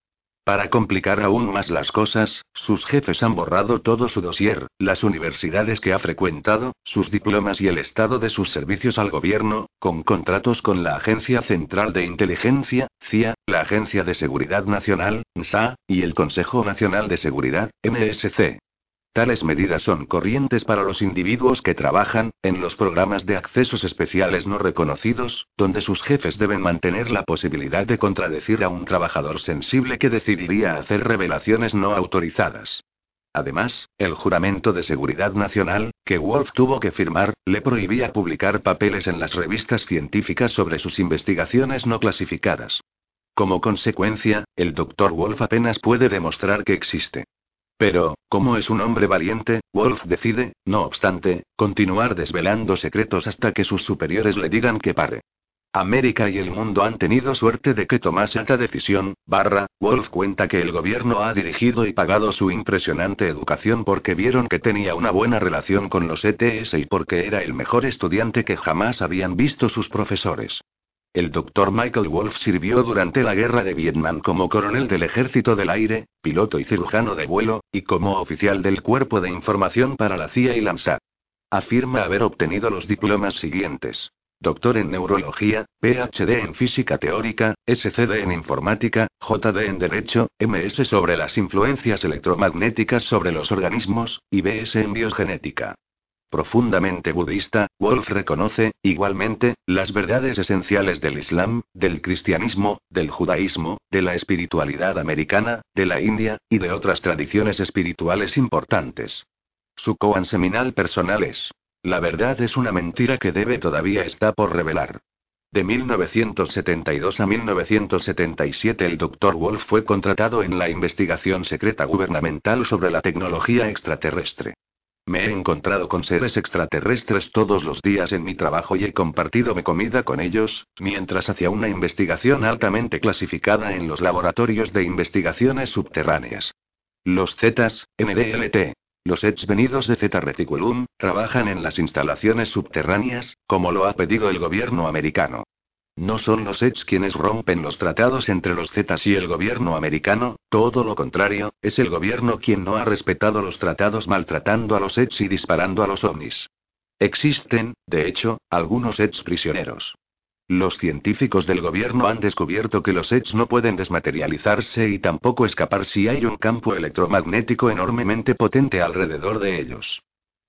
Para complicar aún más las cosas, sus jefes han borrado todo su dossier, las universidades que ha frecuentado, sus diplomas y el estado de sus servicios al gobierno, con contratos con la Agencia Central de Inteligencia, CIA, la Agencia de Seguridad Nacional, NSA, y el Consejo Nacional de Seguridad, MSC. Tales medidas son corrientes para los individuos que trabajan, en los programas de accesos especiales no reconocidos, donde sus jefes deben mantener la posibilidad de contradecir a un trabajador sensible que decidiría hacer revelaciones no autorizadas. Además, el juramento de seguridad nacional, que Wolf tuvo que firmar, le prohibía publicar papeles en las revistas científicas sobre sus investigaciones no clasificadas. Como consecuencia, el Dr. Wolf apenas puede demostrar que existe. Pero, como es un hombre valiente, Wolf decide, no obstante, continuar desvelando secretos hasta que sus superiores le digan que pare. América y el mundo han tenido suerte de que tomase esta decisión, barra, Wolf cuenta que el gobierno ha dirigido y pagado su impresionante educación porque vieron que tenía una buena relación con los ETS y porque era el mejor estudiante que jamás habían visto sus profesores. El doctor Michael Wolf sirvió durante la guerra de Vietnam como coronel del Ejército del Aire, piloto y cirujano de vuelo, y como oficial del Cuerpo de Información para la CIA y la ANSA. Afirma haber obtenido los diplomas siguientes. Doctor en Neurología, PhD en Física Teórica, SCD en Informática, JD en Derecho, MS sobre las influencias electromagnéticas sobre los organismos, y BS en Biogenética. Profundamente budista, Wolf reconoce, igualmente, las verdades esenciales del Islam, del cristianismo, del judaísmo, de la espiritualidad americana, de la India, y de otras tradiciones espirituales importantes. Su koan seminal personal es. La verdad es una mentira que debe todavía está por revelar. De 1972 a 1977 el Dr. Wolf fue contratado en la investigación secreta gubernamental sobre la tecnología extraterrestre. Me he encontrado con seres extraterrestres todos los días en mi trabajo y he compartido mi comida con ellos, mientras hacía una investigación altamente clasificada en los laboratorios de investigaciones subterráneas. Los Zetas, NDLT, los Edge venidos de Zeta Reticulum, trabajan en las instalaciones subterráneas, como lo ha pedido el gobierno americano. No son los Edge quienes rompen los tratados entre los Zetas y el gobierno americano, todo lo contrario, es el gobierno quien no ha respetado los tratados maltratando a los Edge y disparando a los ovnis. Existen, de hecho, algunos Edge prisioneros. Los científicos del gobierno han descubierto que los Edge no pueden desmaterializarse y tampoco escapar si hay un campo electromagnético enormemente potente alrededor de ellos.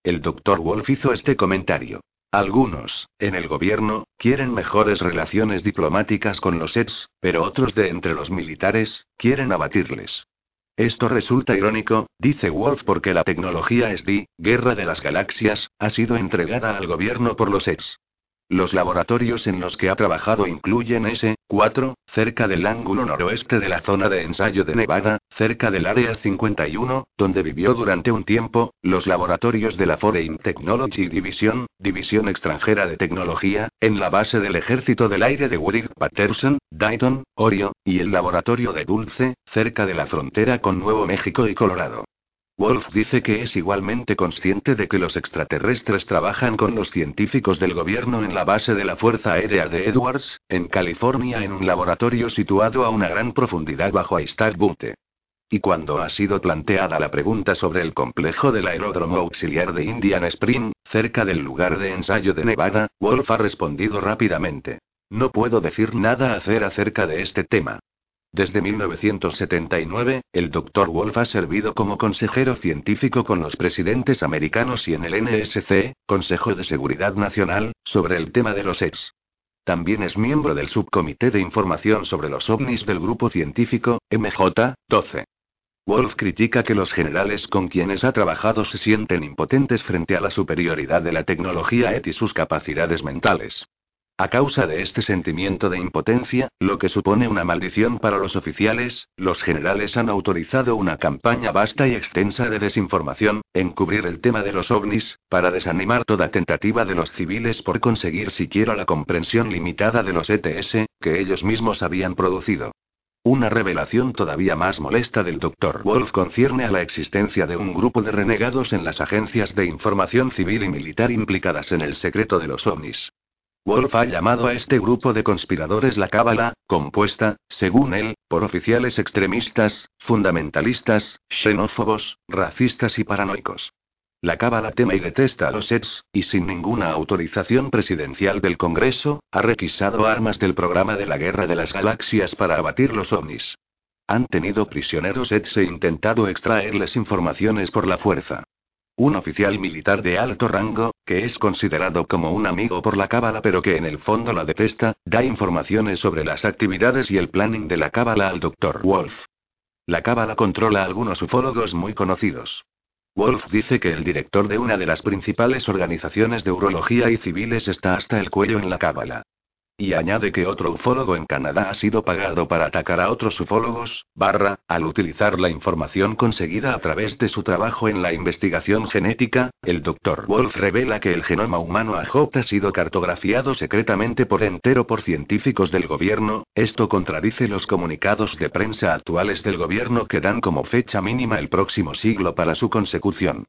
El Dr. Wolf hizo este comentario. Algunos, en el gobierno, quieren mejores relaciones diplomáticas con los ETS, pero otros de entre los militares, quieren abatirles. Esto resulta irónico, dice Wolf, porque la tecnología SD, Guerra de las Galaxias, ha sido entregada al gobierno por los ETS. Los laboratorios en los que ha trabajado incluyen S4, cerca del ángulo noroeste de la zona de ensayo de Nevada, cerca del Área 51, donde vivió durante un tiempo, los laboratorios de la Foreign Technology Division, División Extranjera de Tecnología, en la base del Ejército del Aire de Woodrick Patterson, Dayton, Orio, y el laboratorio de Dulce, cerca de la frontera con Nuevo México y Colorado. Wolf dice que es igualmente consciente de que los extraterrestres trabajan con los científicos del gobierno en la base de la Fuerza Aérea de Edwards, en California, en un laboratorio situado a una gran profundidad bajo Aistar Butte. Y cuando ha sido planteada la pregunta sobre el complejo del aeródromo auxiliar de Indian Spring, cerca del lugar de ensayo de Nevada, Wolf ha respondido rápidamente. No puedo decir nada hacer acerca de este tema. Desde 1979, el Dr. Wolf ha servido como consejero científico con los presidentes americanos y en el NSC, Consejo de Seguridad Nacional, sobre el tema de los EX. También es miembro del Subcomité de Información sobre los OVNIs del Grupo Científico, MJ-12. Wolf critica que los generales con quienes ha trabajado se sienten impotentes frente a la superioridad de la tecnología ET y sus capacidades mentales. A causa de este sentimiento de impotencia, lo que supone una maldición para los oficiales, los generales han autorizado una campaña vasta y extensa de desinformación, en cubrir el tema de los ovnis, para desanimar toda tentativa de los civiles por conseguir siquiera la comprensión limitada de los ETS, que ellos mismos habían producido. Una revelación todavía más molesta del Dr. Wolf concierne a la existencia de un grupo de renegados en las agencias de información civil y militar implicadas en el secreto de los ovnis. Wolf ha llamado a este grupo de conspiradores la Cábala, compuesta, según él, por oficiales extremistas, fundamentalistas, xenófobos, racistas y paranoicos. La Cábala teme y detesta a los ETS, y sin ninguna autorización presidencial del Congreso, ha requisado armas del programa de la Guerra de las Galaxias para abatir los ovnis. Han tenido prisioneros ETS e intentado extraerles informaciones por la fuerza. Un oficial militar de alto rango, que es considerado como un amigo por la Cábala pero que en el fondo la detesta, da informaciones sobre las actividades y el planning de la Cábala al Dr. Wolf. La Cábala controla algunos ufólogos muy conocidos. Wolf dice que el director de una de las principales organizaciones de urología y civiles está hasta el cuello en la Cábala. Y añade que otro ufólogo en Canadá ha sido pagado para atacar a otros ufólogos, barra, al utilizar la información conseguida a través de su trabajo en la investigación genética, el Dr. Wolf revela que el genoma humano AJ ha sido cartografiado secretamente por entero por científicos del gobierno, esto contradice los comunicados de prensa actuales del gobierno que dan como fecha mínima el próximo siglo para su consecución.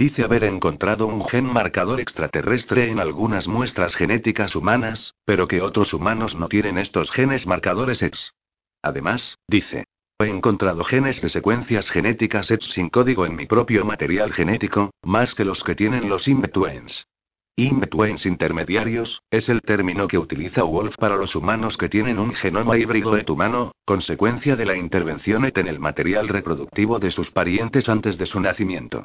Dice haber encontrado un gen marcador extraterrestre en algunas muestras genéticas humanas, pero que otros humanos no tienen estos genes marcadores X. Además, dice, he encontrado genes de secuencias genéticas X sin código en mi propio material genético, más que los que tienen los in-betweens. In-betweens intermediarios, es el término que utiliza Wolf para los humanos que tienen un genoma híbrido ET humano, consecuencia de la intervención ET en el material reproductivo de sus parientes antes de su nacimiento.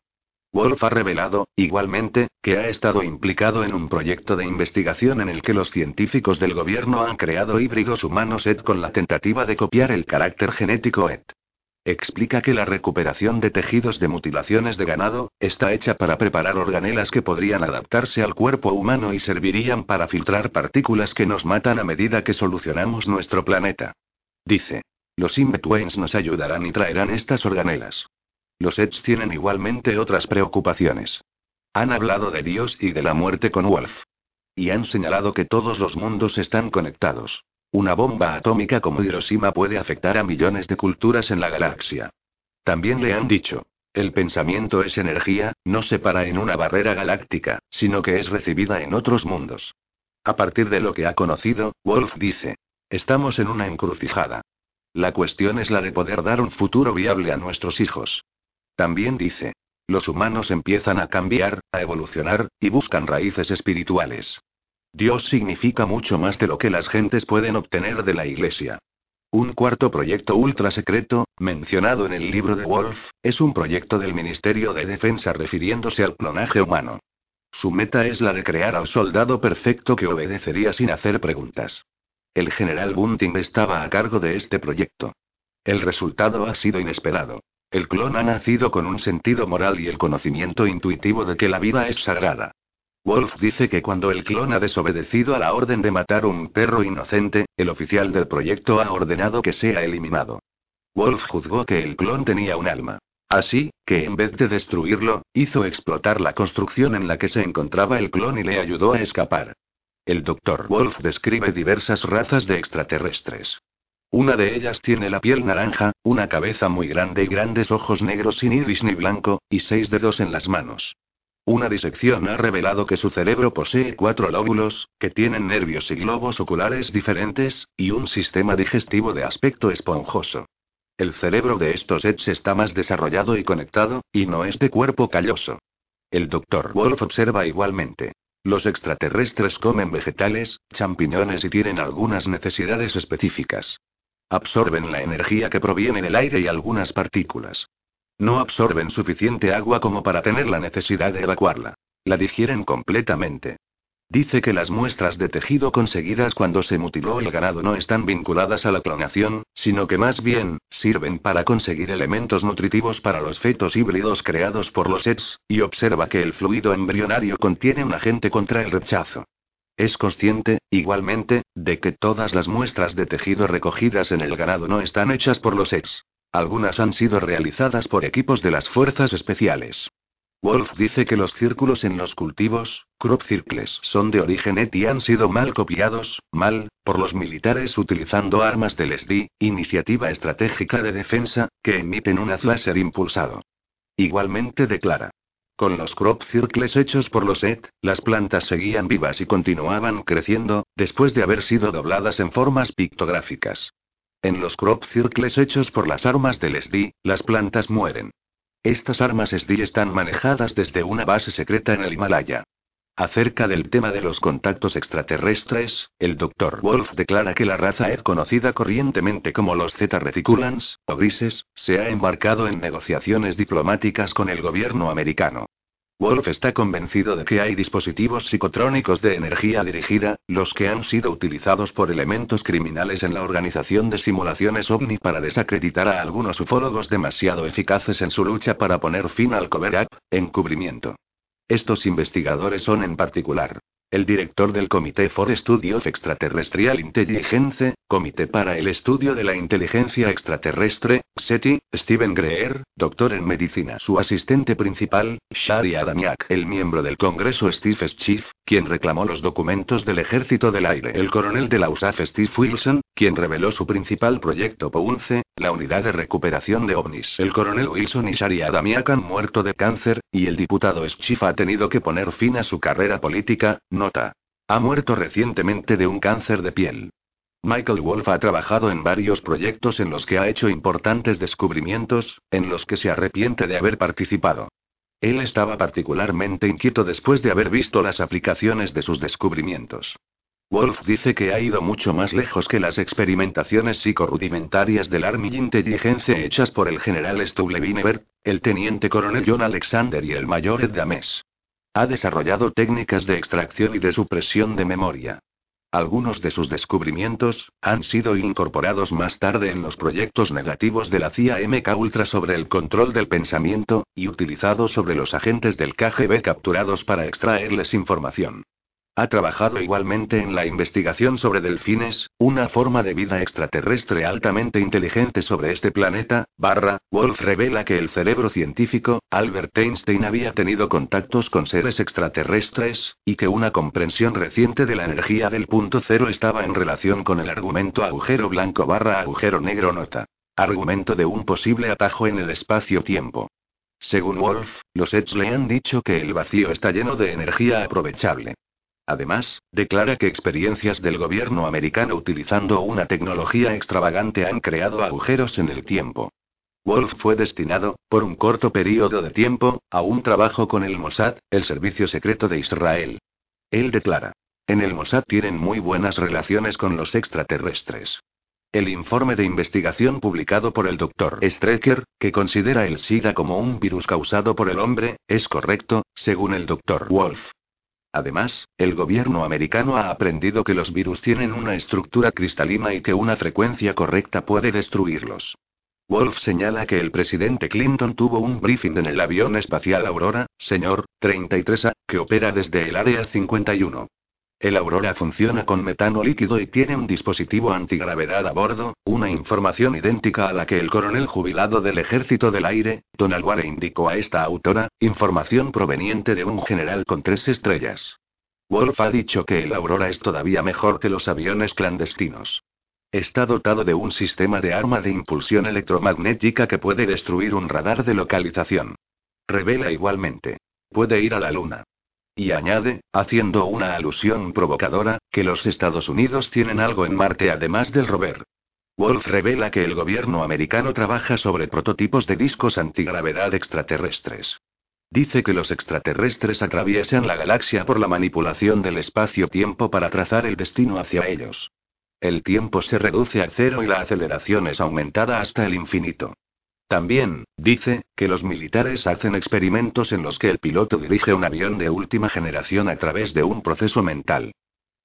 Wolf ha revelado, igualmente, que ha estado implicado en un proyecto de investigación en el que los científicos del gobierno han creado híbridos humanos ET con la tentativa de copiar el carácter genético ET. Explica que la recuperación de tejidos de mutilaciones de ganado está hecha para preparar organelas que podrían adaptarse al cuerpo humano y servirían para filtrar partículas que nos matan a medida que solucionamos nuestro planeta. Dice. Los Inbetwens nos ayudarán y traerán estas organelas. Los Eds tienen igualmente otras preocupaciones. Han hablado de Dios y de la muerte con Wolf. Y han señalado que todos los mundos están conectados. Una bomba atómica como Hiroshima puede afectar a millones de culturas en la galaxia. También le han dicho, el pensamiento es energía, no se para en una barrera galáctica, sino que es recibida en otros mundos. A partir de lo que ha conocido, Wolf dice, estamos en una encrucijada. La cuestión es la de poder dar un futuro viable a nuestros hijos. También dice, los humanos empiezan a cambiar, a evolucionar, y buscan raíces espirituales. Dios significa mucho más de lo que las gentes pueden obtener de la Iglesia. Un cuarto proyecto ultra secreto, mencionado en el libro de Wolf, es un proyecto del Ministerio de Defensa refiriéndose al clonaje humano. Su meta es la de crear al soldado perfecto que obedecería sin hacer preguntas. El general Bunting estaba a cargo de este proyecto. El resultado ha sido inesperado. El clon ha nacido con un sentido moral y el conocimiento intuitivo de que la vida es sagrada. Wolf dice que cuando el clon ha desobedecido a la orden de matar un perro inocente, el oficial del proyecto ha ordenado que sea eliminado. Wolf juzgó que el clon tenía un alma. Así, que en vez de destruirlo, hizo explotar la construcción en la que se encontraba el clon y le ayudó a escapar. El Dr. Wolf describe diversas razas de extraterrestres. Una de ellas tiene la piel naranja, una cabeza muy grande y grandes ojos negros sin iris ni blanco, y seis dedos en las manos. Una disección ha revelado que su cerebro posee cuatro lóbulos, que tienen nervios y globos oculares diferentes, y un sistema digestivo de aspecto esponjoso. El cerebro de estos Eds está más desarrollado y conectado, y no es de cuerpo calloso. El Dr. Wolf observa igualmente. Los extraterrestres comen vegetales, champiñones y tienen algunas necesidades específicas. Absorben la energía que proviene del aire y algunas partículas. No absorben suficiente agua como para tener la necesidad de evacuarla. La digieren completamente. Dice que las muestras de tejido conseguidas cuando se mutiló el ganado no están vinculadas a la clonación, sino que más bien, sirven para conseguir elementos nutritivos para los fetos híbridos creados por los ETS, y observa que el fluido embrionario contiene un agente contra el rechazo. Es consciente, igualmente, de que todas las muestras de tejido recogidas en el ganado no están hechas por los ETS. Algunas han sido realizadas por equipos de las fuerzas especiales. Wolf dice que los círculos en los cultivos, crop circles, son de origen ET y han sido mal copiados, mal, por los militares utilizando armas del SD, Iniciativa Estratégica de Defensa, que emiten un láser impulsado. Igualmente declara. Con los crop circles hechos por los ET, las plantas seguían vivas y continuaban creciendo, después de haber sido dobladas en formas pictográficas. En los crop circles hechos por las armas del SD, las plantas mueren. Estas armas SD están manejadas desde una base secreta en el Himalaya. Acerca del tema de los contactos extraterrestres, el Dr. Wolf declara que la raza Ed conocida corrientemente como los Z reticulans, o grises, se ha embarcado en negociaciones diplomáticas con el gobierno americano. Wolf está convencido de que hay dispositivos psicotrónicos de energía dirigida, los que han sido utilizados por elementos criminales en la organización de simulaciones ovni para desacreditar a algunos ufólogos demasiado eficaces en su lucha para poner fin al cover-up, encubrimiento. Estos investigadores son en particular el director del Comité for Study of Extraterrestrial Intelligence, Comité para el Estudio de la Inteligencia Extraterrestre, SETI, Steven Greer, doctor en medicina. Su asistente principal, Shari Adamiak. El miembro del Congreso Steve Schiff, quien reclamó los documentos del Ejército del Aire. El coronel de la USAF Steve Wilson, quien reveló su principal proyecto Pounce, la unidad de recuperación de ovnis. El coronel Wilson y Shari Adamiak han muerto de cáncer, y el diputado Schiff ha tenido que poner fin a su carrera política, Ha muerto recientemente de un cáncer de piel. Michael Wolf ha trabajado en varios proyectos en los que ha hecho importantes descubrimientos, en los que se arrepiente de haber participado. Él estaba particularmente inquieto después de haber visto las aplicaciones de sus descubrimientos. Wolf dice que ha ido mucho más lejos que las experimentaciones psicorudimentarias del Army Intelligence hechas por el general Stubble el teniente coronel John Alexander y el mayor Ed Dames. Ha desarrollado técnicas de extracción y de supresión de memoria. Algunos de sus descubrimientos han sido incorporados más tarde en los proyectos negativos de la CIA MK Ultra sobre el control del pensamiento, y utilizados sobre los agentes del KGB capturados para extraerles información. Ha trabajado igualmente en la investigación sobre delfines, una forma de vida extraterrestre altamente inteligente sobre este planeta. Barra, Wolf revela que el cerebro científico, Albert Einstein, había tenido contactos con seres extraterrestres, y que una comprensión reciente de la energía del punto cero estaba en relación con el argumento agujero blanco barra agujero negro nota. Argumento de un posible atajo en el espacio-tiempo. Según Wolf, los Edge le han dicho que el vacío está lleno de energía aprovechable. Además, declara que experiencias del gobierno americano utilizando una tecnología extravagante han creado agujeros en el tiempo. Wolf fue destinado, por un corto periodo de tiempo, a un trabajo con el Mossad, el servicio secreto de Israel. Él declara. En el Mossad tienen muy buenas relaciones con los extraterrestres. El informe de investigación publicado por el Dr. Strecker, que considera el SIDA como un virus causado por el hombre, es correcto, según el Dr. Wolf. Además, el gobierno americano ha aprendido que los virus tienen una estructura cristalina y que una frecuencia correcta puede destruirlos. Wolf señala que el presidente Clinton tuvo un briefing en el avión espacial Aurora, señor, 33A, que opera desde el Área 51. El Aurora funciona con metano líquido y tiene un dispositivo antigravedad a bordo, una información idéntica a la que el coronel jubilado del Ejército del Aire, Don Alware indicó a esta autora, información proveniente de un general con tres estrellas. Wolf ha dicho que el Aurora es todavía mejor que los aviones clandestinos. Está dotado de un sistema de arma de impulsión electromagnética que puede destruir un radar de localización. Revela igualmente. Puede ir a la Luna. Y añade, haciendo una alusión provocadora, que los Estados Unidos tienen algo en Marte además del rover. Wolf revela que el gobierno americano trabaja sobre prototipos de discos antigravedad extraterrestres. Dice que los extraterrestres atraviesan la galaxia por la manipulación del espacio-tiempo para trazar el destino hacia ellos. El tiempo se reduce a cero y la aceleración es aumentada hasta el infinito. También, dice, que los militares hacen experimentos en los que el piloto dirige un avión de última generación a través de un proceso mental.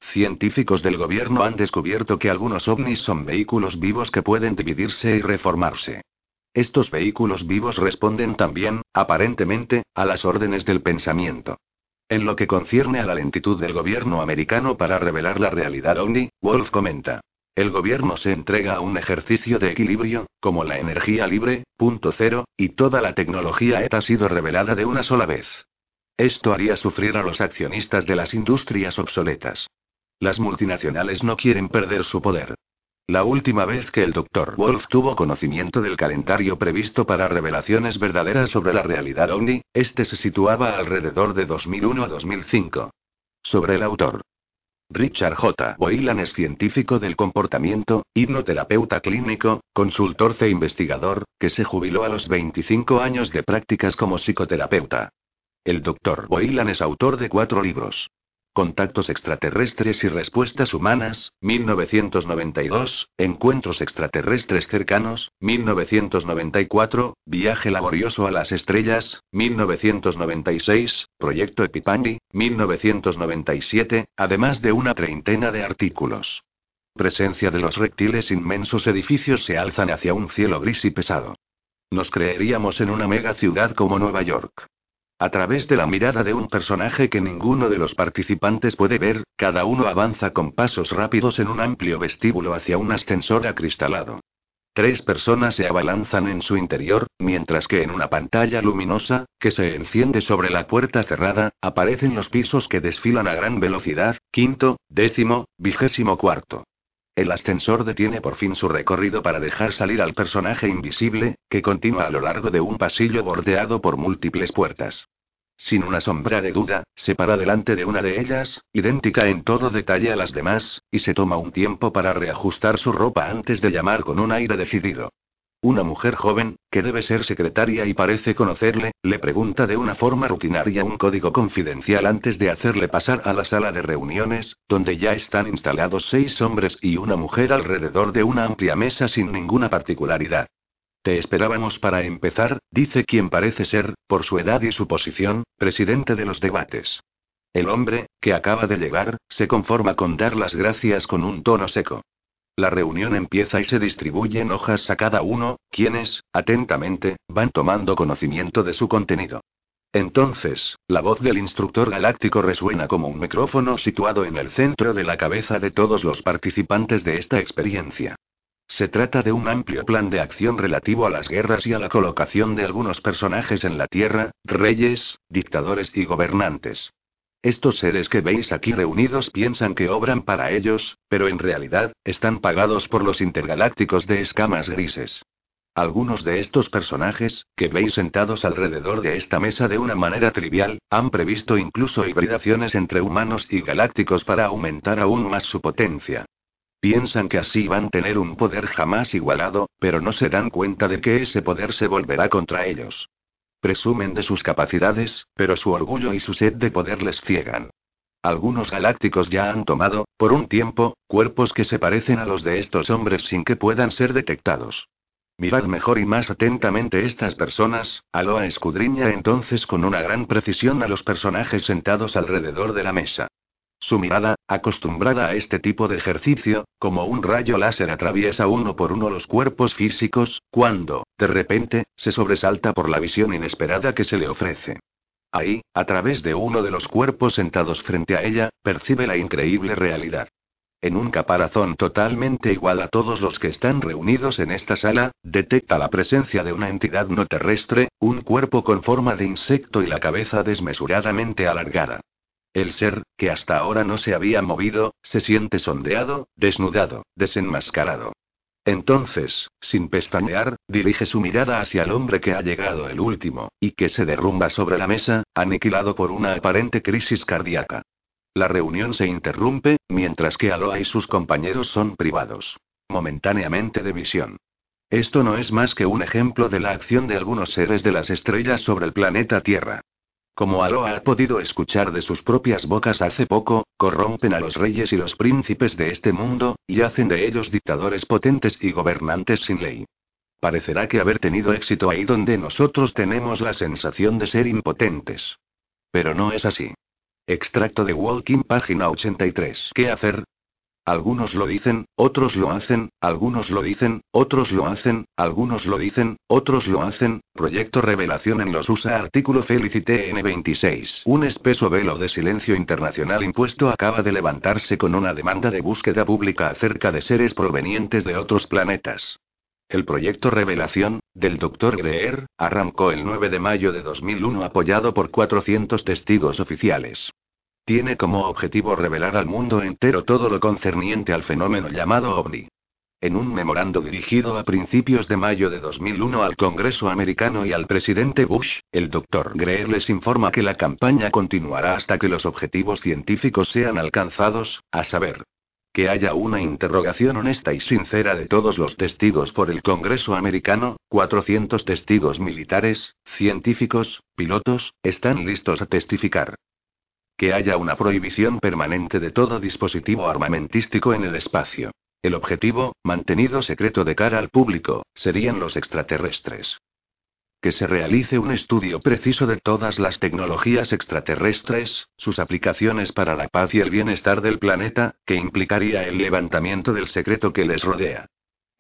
Científicos del gobierno han descubierto que algunos ovnis son vehículos vivos que pueden dividirse y reformarse. Estos vehículos vivos responden también, aparentemente, a las órdenes del pensamiento. En lo que concierne a la lentitud del gobierno americano para revelar la realidad ovni, Wolf comenta. El gobierno se entrega a un ejercicio de equilibrio, como la energía libre, punto cero, y toda la tecnología ETA ha sido revelada de una sola vez. Esto haría sufrir a los accionistas de las industrias obsoletas. Las multinacionales no quieren perder su poder. La última vez que el Dr. Wolf tuvo conocimiento del calendario previsto para revelaciones verdaderas sobre la realidad OVNI, este se situaba alrededor de 2001 a 2005. Sobre el autor. Richard J. Boylan es científico del comportamiento, hipnoterapeuta clínico, consultor e investigador, que se jubiló a los 25 años de prácticas como psicoterapeuta. El Dr. Boylan es autor de cuatro libros. Contactos extraterrestres y respuestas humanas, 1992, Encuentros extraterrestres cercanos, 1994, Viaje laborioso a las estrellas, 1996, Proyecto Epipani, 1997, además de una treintena de artículos. Presencia de los reptiles inmensos edificios se alzan hacia un cielo gris y pesado. Nos creeríamos en una mega ciudad como Nueva York. A través de la mirada de un personaje que ninguno de los participantes puede ver, cada uno avanza con pasos rápidos en un amplio vestíbulo hacia un ascensor acristalado. Tres personas se abalanzan en su interior, mientras que en una pantalla luminosa, que se enciende sobre la puerta cerrada, aparecen los pisos que desfilan a gran velocidad, quinto, décimo, vigésimo cuarto. El ascensor detiene por fin su recorrido para dejar salir al personaje invisible, que continúa a lo largo de un pasillo bordeado por múltiples puertas. Sin una sombra de duda, se para delante de una de ellas, idéntica en todo detalle a las demás, y se toma un tiempo para reajustar su ropa antes de llamar con un aire decidido. Una mujer joven, que debe ser secretaria y parece conocerle, le pregunta de una forma rutinaria un código confidencial antes de hacerle pasar a la sala de reuniones, donde ya están instalados seis hombres y una mujer alrededor de una amplia mesa sin ninguna particularidad. Te esperábamos para empezar, dice quien parece ser, por su edad y su posición, presidente de los debates. El hombre, que acaba de llegar, se conforma con dar las gracias con un tono seco. La reunión empieza y se distribuyen hojas a cada uno, quienes, atentamente, van tomando conocimiento de su contenido. Entonces, la voz del instructor galáctico resuena como un micrófono situado en el centro de la cabeza de todos los participantes de esta experiencia. Se trata de un amplio plan de acción relativo a las guerras y a la colocación de algunos personajes en la Tierra, reyes, dictadores y gobernantes. Estos seres que veis aquí reunidos piensan que obran para ellos, pero en realidad, están pagados por los intergalácticos de escamas grises. Algunos de estos personajes, que veis sentados alrededor de esta mesa de una manera trivial, han previsto incluso hibridaciones entre humanos y galácticos para aumentar aún más su potencia. Piensan que así van a tener un poder jamás igualado, pero no se dan cuenta de que ese poder se volverá contra ellos. Presumen de sus capacidades, pero su orgullo y su sed de poder les ciegan. Algunos galácticos ya han tomado, por un tiempo, cuerpos que se parecen a los de estos hombres sin que puedan ser detectados. Mirad mejor y más atentamente estas personas, Aloa escudriña entonces con una gran precisión a los personajes sentados alrededor de la mesa. Su mirada, acostumbrada a este tipo de ejercicio, como un rayo láser atraviesa uno por uno los cuerpos físicos, cuando, de repente, se sobresalta por la visión inesperada que se le ofrece. Ahí, a través de uno de los cuerpos sentados frente a ella, percibe la increíble realidad. En un caparazón totalmente igual a todos los que están reunidos en esta sala, detecta la presencia de una entidad no terrestre, un cuerpo con forma de insecto y la cabeza desmesuradamente alargada. El ser, que hasta ahora no se había movido, se siente sondeado, desnudado, desenmascarado. Entonces, sin pestañear, dirige su mirada hacia el hombre que ha llegado el último, y que se derrumba sobre la mesa, aniquilado por una aparente crisis cardíaca. La reunión se interrumpe, mientras que Aloa y sus compañeros son privados. Momentáneamente de visión. Esto no es más que un ejemplo de la acción de algunos seres de las estrellas sobre el planeta Tierra. Como Aloa ha podido escuchar de sus propias bocas hace poco, corrompen a los reyes y los príncipes de este mundo, y hacen de ellos dictadores potentes y gobernantes sin ley. Parecerá que haber tenido éxito ahí donde nosotros tenemos la sensación de ser impotentes. Pero no es así. Extracto de Walking, página 83. ¿Qué hacer? Algunos lo dicen, otros lo hacen, algunos lo dicen, otros lo hacen, algunos lo dicen, otros lo hacen. Proyecto Revelación en los USA. Artículo Felicite N26. Un espeso velo de silencio internacional impuesto acaba de levantarse con una demanda de búsqueda pública acerca de seres provenientes de otros planetas. El proyecto Revelación, del Dr. Greer, arrancó el 9 de mayo de 2001 apoyado por 400 testigos oficiales. Tiene como objetivo revelar al mundo entero todo lo concerniente al fenómeno llamado OVNI. En un memorando dirigido a principios de mayo de 2001 al Congreso americano y al presidente Bush, el Dr. Greer les informa que la campaña continuará hasta que los objetivos científicos sean alcanzados, a saber, que haya una interrogación honesta y sincera de todos los testigos por el Congreso americano, 400 testigos militares, científicos, pilotos, están listos a testificar que haya una prohibición permanente de todo dispositivo armamentístico en el espacio. El objetivo, mantenido secreto de cara al público, serían los extraterrestres. Que se realice un estudio preciso de todas las tecnologías extraterrestres, sus aplicaciones para la paz y el bienestar del planeta, que implicaría el levantamiento del secreto que les rodea.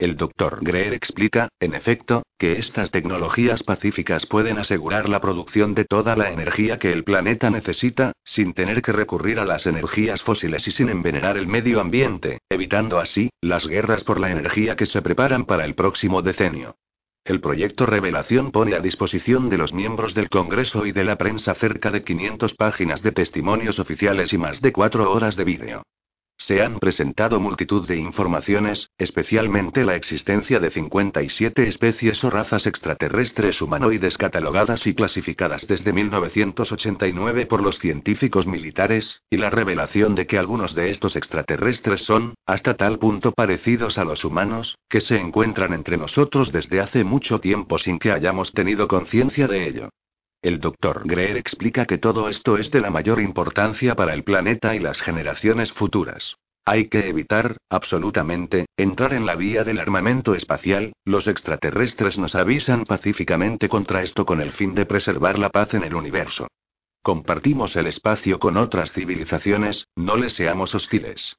El Dr. Greer explica, en efecto, que estas tecnologías pacíficas pueden asegurar la producción de toda la energía que el planeta necesita, sin tener que recurrir a las energías fósiles y sin envenenar el medio ambiente, evitando así, las guerras por la energía que se preparan para el próximo decenio. El proyecto Revelación pone a disposición de los miembros del Congreso y de la prensa cerca de 500 páginas de testimonios oficiales y más de cuatro horas de vídeo. Se han presentado multitud de informaciones, especialmente la existencia de 57 especies o razas extraterrestres humanoides catalogadas y clasificadas desde 1989 por los científicos militares, y la revelación de que algunos de estos extraterrestres son, hasta tal punto parecidos a los humanos, que se encuentran entre nosotros desde hace mucho tiempo sin que hayamos tenido conciencia de ello. El Dr. Greer explica que todo esto es de la mayor importancia para el planeta y las generaciones futuras. Hay que evitar, absolutamente, entrar en la vía del armamento espacial, los extraterrestres nos avisan pacíficamente contra esto con el fin de preservar la paz en el universo. Compartimos el espacio con otras civilizaciones, no les seamos hostiles.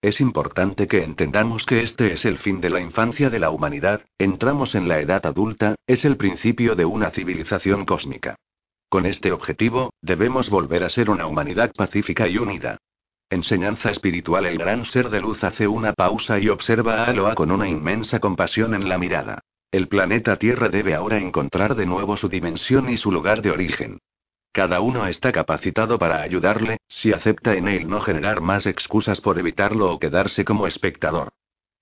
Es importante que entendamos que este es el fin de la infancia de la humanidad, entramos en la edad adulta, es el principio de una civilización cósmica. Con este objetivo, debemos volver a ser una humanidad pacífica y unida. Enseñanza espiritual El gran ser de luz hace una pausa y observa a Aloha con una inmensa compasión en la mirada. El planeta Tierra debe ahora encontrar de nuevo su dimensión y su lugar de origen. Cada uno está capacitado para ayudarle, si acepta en él no generar más excusas por evitarlo o quedarse como espectador.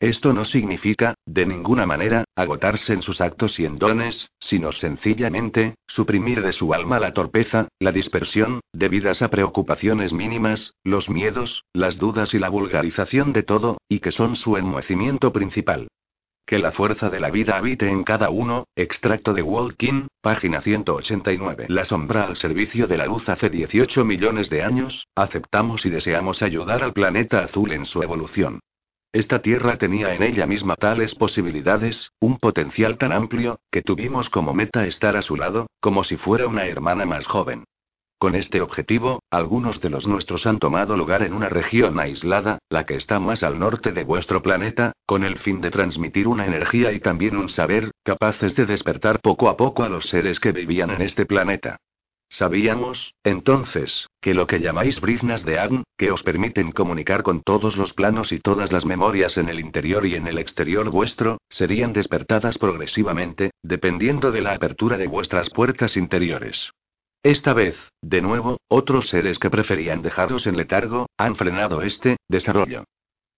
Esto no significa, de ninguna manera, agotarse en sus actos y en dones, sino sencillamente, suprimir de su alma la torpeza, la dispersión, debidas a preocupaciones mínimas, los miedos, las dudas y la vulgarización de todo, y que son su enmohecimiento principal. Que la fuerza de la vida habite en cada uno, extracto de Walking, página 189. La sombra al servicio de la luz hace 18 millones de años, aceptamos y deseamos ayudar al planeta azul en su evolución. Esta tierra tenía en ella misma tales posibilidades, un potencial tan amplio, que tuvimos como meta estar a su lado, como si fuera una hermana más joven. Con este objetivo, algunos de los nuestros han tomado lugar en una región aislada, la que está más al norte de vuestro planeta, con el fin de transmitir una energía y también un saber, capaces de despertar poco a poco a los seres que vivían en este planeta. Sabíamos, entonces, que lo que llamáis briznas de Agn, que os permiten comunicar con todos los planos y todas las memorias en el interior y en el exterior vuestro, serían despertadas progresivamente, dependiendo de la apertura de vuestras puertas interiores. Esta vez, de nuevo, otros seres que preferían dejaros en letargo, han frenado este desarrollo.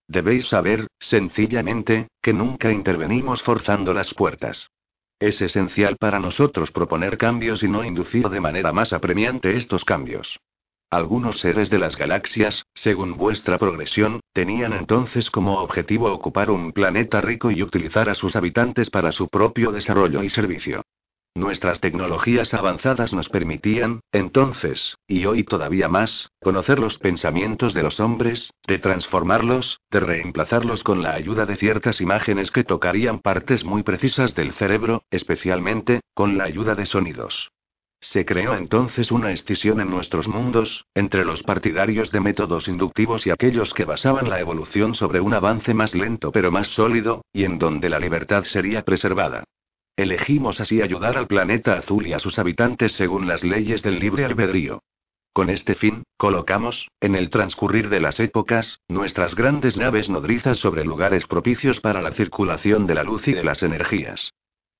Debéis saber, sencillamente, que nunca intervenimos forzando las puertas. Es esencial para nosotros proponer cambios y no inducir de manera más apremiante estos cambios. Algunos seres de las galaxias, según vuestra progresión, tenían entonces como objetivo ocupar un planeta rico y utilizar a sus habitantes para su propio desarrollo y servicio. Nuestras tecnologías avanzadas nos permitían, entonces, y hoy todavía más, conocer los pensamientos de los hombres, de transformarlos, de reemplazarlos con la ayuda de ciertas imágenes que tocarían partes muy precisas del cerebro, especialmente, con la ayuda de sonidos. Se creó entonces una escisión en nuestros mundos, entre los partidarios de métodos inductivos y aquellos que basaban la evolución sobre un avance más lento pero más sólido, y en donde la libertad sería preservada. Elegimos así ayudar al planeta azul y a sus habitantes según las leyes del libre albedrío. Con este fin, colocamos, en el transcurrir de las épocas, nuestras grandes naves nodrizas sobre lugares propicios para la circulación de la luz y de las energías.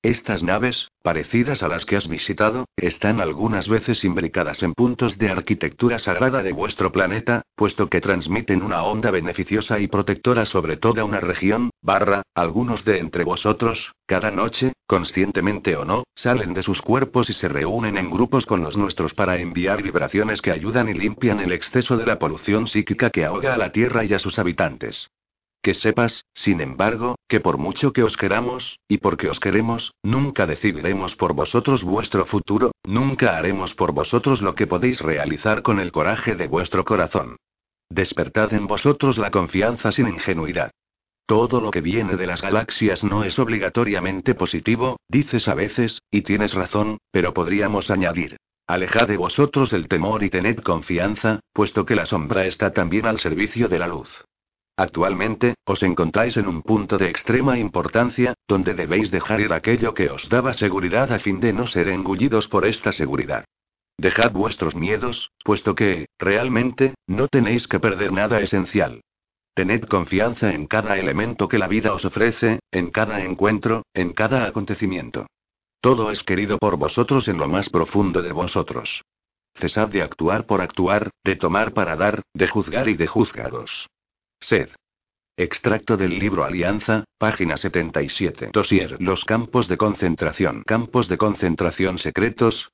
Estas naves, parecidas a las que has visitado, están algunas veces imbricadas en puntos de arquitectura sagrada de vuestro planeta, puesto que transmiten una onda beneficiosa y protectora sobre toda una región, barra, algunos de entre vosotros, cada noche, conscientemente o no, salen de sus cuerpos y se reúnen en grupos con los nuestros para enviar vibraciones que ayudan y limpian el exceso de la polución psíquica que ahoga a la Tierra y a sus habitantes. Que sepas, sin embargo, que por mucho que os queramos, y porque os queremos, nunca decidiremos por vosotros vuestro futuro, nunca haremos por vosotros lo que podéis realizar con el coraje de vuestro corazón. Despertad en vosotros la confianza sin ingenuidad. Todo lo que viene de las galaxias no es obligatoriamente positivo, dices a veces, y tienes razón, pero podríamos añadir. Alejad de vosotros el temor y tened confianza, puesto que la sombra está también al servicio de la luz. Actualmente, os encontráis en un punto de extrema importancia, donde debéis dejar ir aquello que os daba seguridad a fin de no ser engullidos por esta seguridad. Dejad vuestros miedos, puesto que, realmente, no tenéis que perder nada esencial. Tened confianza en cada elemento que la vida os ofrece, en cada encuentro, en cada acontecimiento. Todo es querido por vosotros en lo más profundo de vosotros. Cesad de actuar por actuar, de tomar para dar, de juzgar y de juzgaros. Sed. Extracto del libro Alianza, página 77. Dosier. Los campos de concentración. Campos de concentración secretos.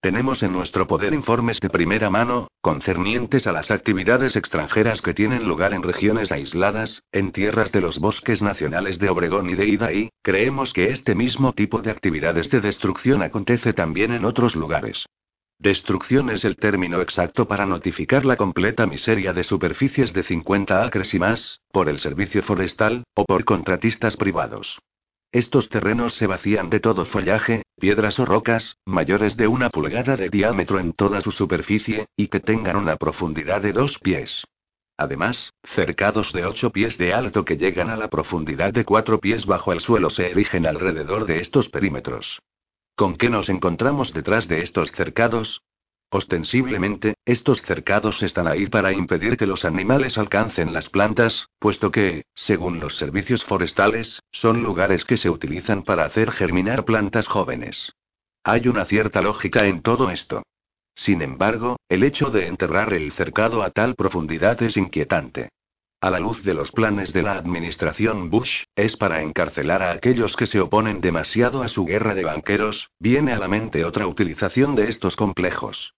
Tenemos en nuestro poder informes de primera mano, concernientes a las actividades extranjeras que tienen lugar en regiones aisladas, en tierras de los bosques nacionales de Obregón y de Idaí. Creemos que este mismo tipo de actividades de destrucción acontece también en otros lugares. Destrucción es el término exacto para notificar la completa miseria de superficies de 50 acres y más, por el servicio forestal, o por contratistas privados. Estos terrenos se vacían de todo follaje, piedras o rocas, mayores de una pulgada de diámetro en toda su superficie, y que tengan una profundidad de dos pies. Además, cercados de ocho pies de alto que llegan a la profundidad de cuatro pies bajo el suelo se erigen alrededor de estos perímetros. ¿Con qué nos encontramos detrás de estos cercados? Ostensiblemente, estos cercados están ahí para impedir que los animales alcancen las plantas, puesto que, según los servicios forestales, son lugares que se utilizan para hacer germinar plantas jóvenes. Hay una cierta lógica en todo esto. Sin embargo, el hecho de enterrar el cercado a tal profundidad es inquietante. A la luz de los planes de la administración Bush, es para encarcelar a aquellos que se oponen demasiado a su guerra de banqueros, viene a la mente otra utilización de estos complejos.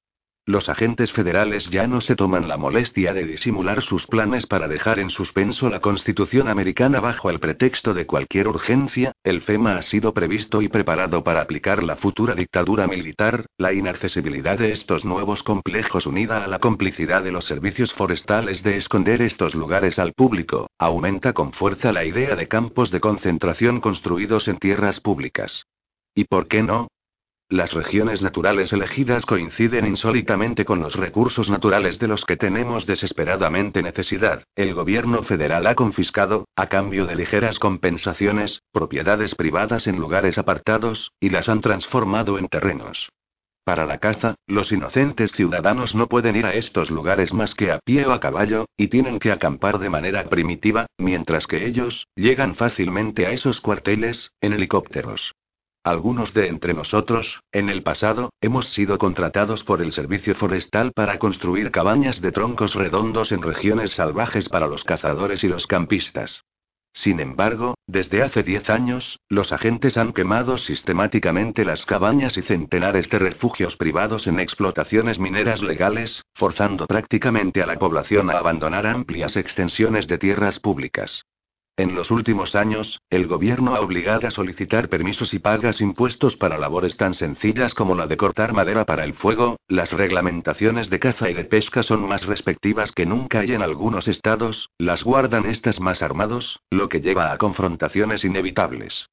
Los agentes federales ya no se toman la molestia de disimular sus planes para dejar en suspenso la Constitución americana bajo el pretexto de cualquier urgencia, el FEMA ha sido previsto y preparado para aplicar la futura dictadura militar, la inaccesibilidad de estos nuevos complejos unida a la complicidad de los servicios forestales de esconder estos lugares al público, aumenta con fuerza la idea de campos de concentración construidos en tierras públicas. ¿Y por qué no? Las regiones naturales elegidas coinciden insólitamente con los recursos naturales de los que tenemos desesperadamente necesidad. El gobierno federal ha confiscado, a cambio de ligeras compensaciones, propiedades privadas en lugares apartados, y las han transformado en terrenos. Para la caza, los inocentes ciudadanos no pueden ir a estos lugares más que a pie o a caballo, y tienen que acampar de manera primitiva, mientras que ellos, llegan fácilmente a esos cuarteles, en helicópteros. Algunos de entre nosotros, en el pasado, hemos sido contratados por el Servicio Forestal para construir cabañas de troncos redondos en regiones salvajes para los cazadores y los campistas. Sin embargo, desde hace 10 años, los agentes han quemado sistemáticamente las cabañas y centenares de refugios privados en explotaciones mineras legales, forzando prácticamente a la población a abandonar amplias extensiones de tierras públicas. En los últimos años, el gobierno ha obligado a solicitar permisos y pagas impuestos para labores tan sencillas como la de cortar madera para el fuego, las reglamentaciones de caza y de pesca son más respectivas que nunca y en algunos estados, las guardan estas más armados, lo que lleva a confrontaciones inevitables.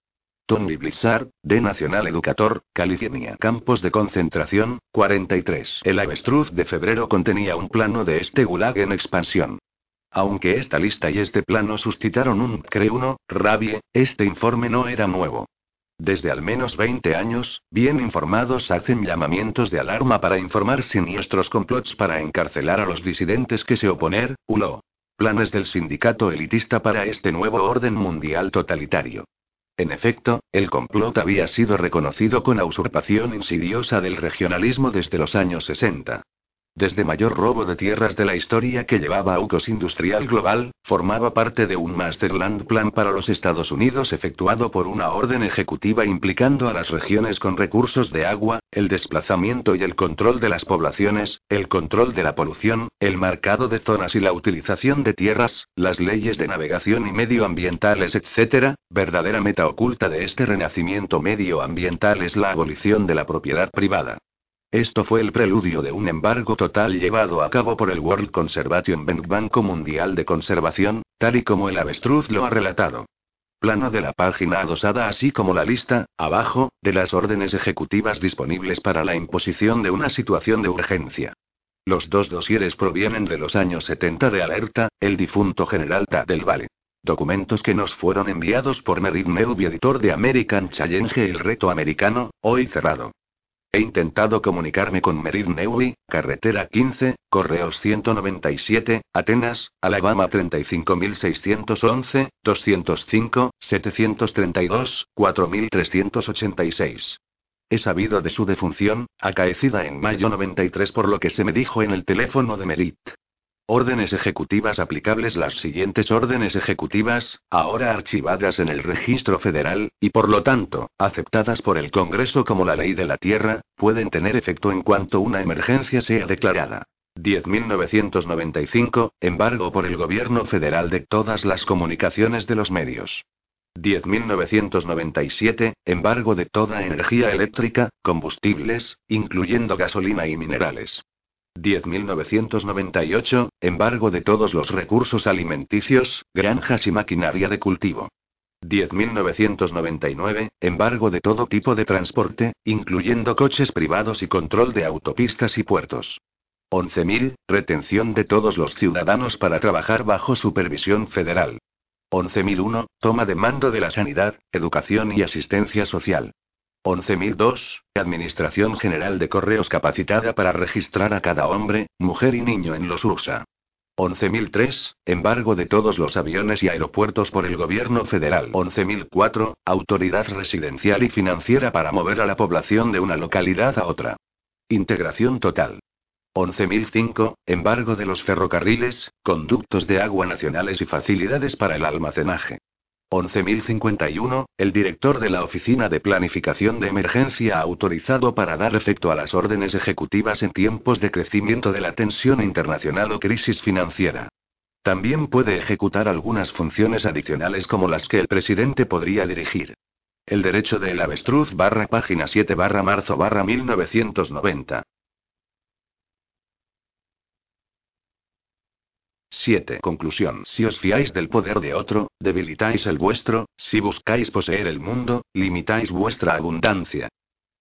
Tony Blizzard, de Nacional Educator, California. Campos de concentración, 43. El avestruz de febrero contenía un plano de este gulag en expansión. Aunque esta lista y este plano suscitaron un creuno, rabie, este informe no era nuevo. Desde al menos 20 años, bien informados hacen llamamientos de alarma para informar siniestros complots para encarcelar a los disidentes que se oponer, ULO. Planes del sindicato elitista para este nuevo orden mundial totalitario. En efecto, el complot había sido reconocido con la usurpación insidiosa del regionalismo desde los años 60. Desde mayor robo de tierras de la historia que llevaba a UCOS Industrial Global, formaba parte de un Masterland Plan para los Estados Unidos efectuado por una orden ejecutiva implicando a las regiones con recursos de agua, el desplazamiento y el control de las poblaciones, el control de la polución, el marcado de zonas y la utilización de tierras, las leyes de navegación y medioambientales, etc. Verdadera meta oculta de este renacimiento medioambiental es la abolición de la propiedad privada. Esto fue el preludio de un embargo total llevado a cabo por el World Conservation Bank Banco Mundial de Conservación, tal y como el avestruz lo ha relatado. Plano de la página adosada así como la lista, abajo, de las órdenes ejecutivas disponibles para la imposición de una situación de urgencia. Los dos dosieres provienen de los años 70 de Alerta, el difunto general Ta del Valle. Documentos que nos fueron enviados por Merit editor de American Challenge El Reto Americano, hoy cerrado. He intentado comunicarme con Merid Newy, carretera 15, correos 197, Atenas, Alabama 35611, 205, 732, 4386. He sabido de su defunción, acaecida en mayo 93 por lo que se me dijo en el teléfono de Merit. Órdenes ejecutivas aplicables Las siguientes órdenes ejecutivas, ahora archivadas en el registro federal, y por lo tanto, aceptadas por el Congreso como la ley de la Tierra, pueden tener efecto en cuanto una emergencia sea declarada. 10.995, embargo por el Gobierno federal de todas las comunicaciones de los medios. 10.997, embargo de toda energía eléctrica, combustibles, incluyendo gasolina y minerales. 10.998, embargo de todos los recursos alimenticios, granjas y maquinaria de cultivo. 10.999, embargo de todo tipo de transporte, incluyendo coches privados y control de autopistas y puertos. 11.000, retención de todos los ciudadanos para trabajar bajo supervisión federal. 11.001, toma de mando de la sanidad, educación y asistencia social. 11.002, Administración General de Correos capacitada para registrar a cada hombre, mujer y niño en los USA. 11.003, embargo de todos los aviones y aeropuertos por el gobierno federal. 11.004, autoridad residencial y financiera para mover a la población de una localidad a otra. Integración total. 11.005, embargo de los ferrocarriles, conductos de agua nacionales y facilidades para el almacenaje. 11.051, el director de la Oficina de Planificación de Emergencia autorizado para dar efecto a las órdenes ejecutivas en tiempos de crecimiento de la tensión internacional o crisis financiera. También puede ejecutar algunas funciones adicionales como las que el presidente podría dirigir. El derecho del avestruz barra página 7 barra marzo barra 1990. 7. Conclusión. Si os fiáis del poder de otro, debilitáis el vuestro, si buscáis poseer el mundo, limitáis vuestra abundancia.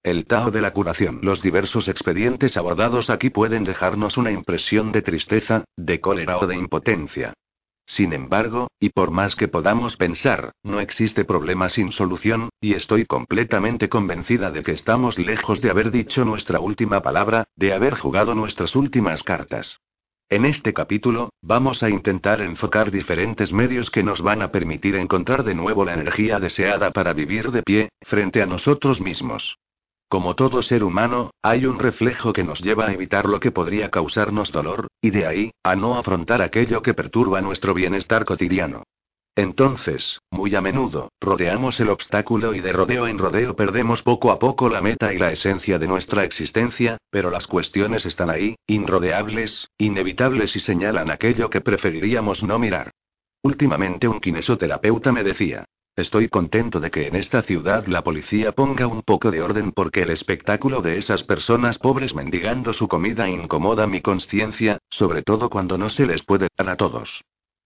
El Tao de la curación. Los diversos expedientes abordados aquí pueden dejarnos una impresión de tristeza, de cólera o de impotencia. Sin embargo, y por más que podamos pensar, no existe problema sin solución, y estoy completamente convencida de que estamos lejos de haber dicho nuestra última palabra, de haber jugado nuestras últimas cartas. En este capítulo, vamos a intentar enfocar diferentes medios que nos van a permitir encontrar de nuevo la energía deseada para vivir de pie, frente a nosotros mismos. Como todo ser humano, hay un reflejo que nos lleva a evitar lo que podría causarnos dolor, y de ahí, a no afrontar aquello que perturba nuestro bienestar cotidiano. Entonces, muy a menudo, rodeamos el obstáculo y de rodeo en rodeo perdemos poco a poco la meta y la esencia de nuestra existencia, pero las cuestiones están ahí, inrodeables, inevitables y señalan aquello que preferiríamos no mirar. Últimamente un kinesoterapeuta me decía, Estoy contento de que en esta ciudad la policía ponga un poco de orden porque el espectáculo de esas personas pobres mendigando su comida incomoda mi conciencia, sobre todo cuando no se les puede dar a todos.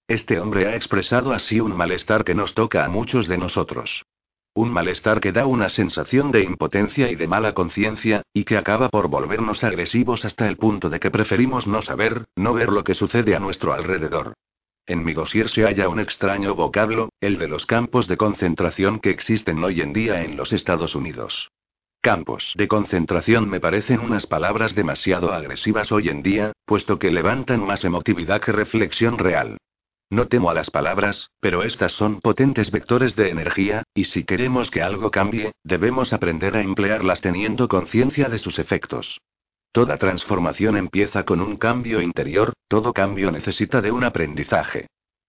Este hombre ha expresado así un malestar que nos toca a muchos de nosotros. Un malestar que da una sensación de impotencia y de mala conciencia, y que acaba por volvernos agresivos hasta el punto de que preferimos no saber, no ver lo que sucede a nuestro alrededor. En mi dossier se halla un extraño vocablo, el de los campos de concentración que existen hoy en día en los Estados Unidos. Campos de concentración me parecen unas palabras demasiado agresivas hoy en día, puesto que levantan más emotividad que reflexión real. No temo a las palabras, pero estas son potentes vectores de energía, y si queremos que algo cambie, debemos aprender a emplearlas teniendo conciencia de sus efectos. Toda transformación empieza con un cambio interior, todo cambio necesita de un aprendizaje.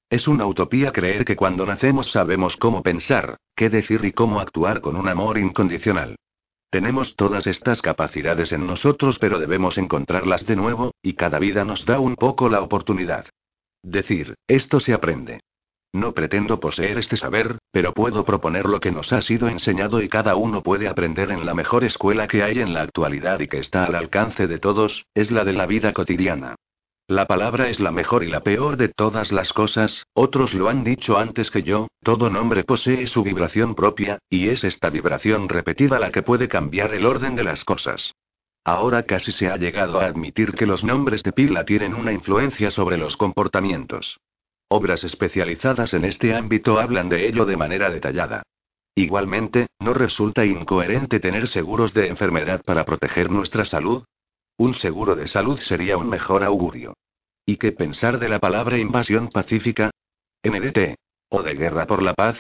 Es una utopía creer que cuando nacemos sabemos cómo pensar, qué decir y cómo actuar con un amor incondicional. Tenemos todas estas capacidades en nosotros pero debemos encontrarlas de nuevo, y cada vida nos da un poco la oportunidad. Decir, esto se aprende. No pretendo poseer este saber, pero puedo proponer lo que nos ha sido enseñado y cada uno puede aprender en la mejor escuela que hay en la actualidad y que está al alcance de todos, es la de la vida cotidiana. La palabra es la mejor y la peor de todas las cosas, otros lo han dicho antes que yo, todo nombre posee su vibración propia, y es esta vibración repetida la que puede cambiar el orden de las cosas. Ahora casi se ha llegado a admitir que los nombres de pila tienen una influencia sobre los comportamientos. Obras especializadas en este ámbito hablan de ello de manera detallada. Igualmente, ¿no resulta incoherente tener seguros de enfermedad para proteger nuestra salud? Un seguro de salud sería un mejor augurio. ¿Y qué pensar de la palabra invasión pacífica? NDT. ¿O de guerra por la paz?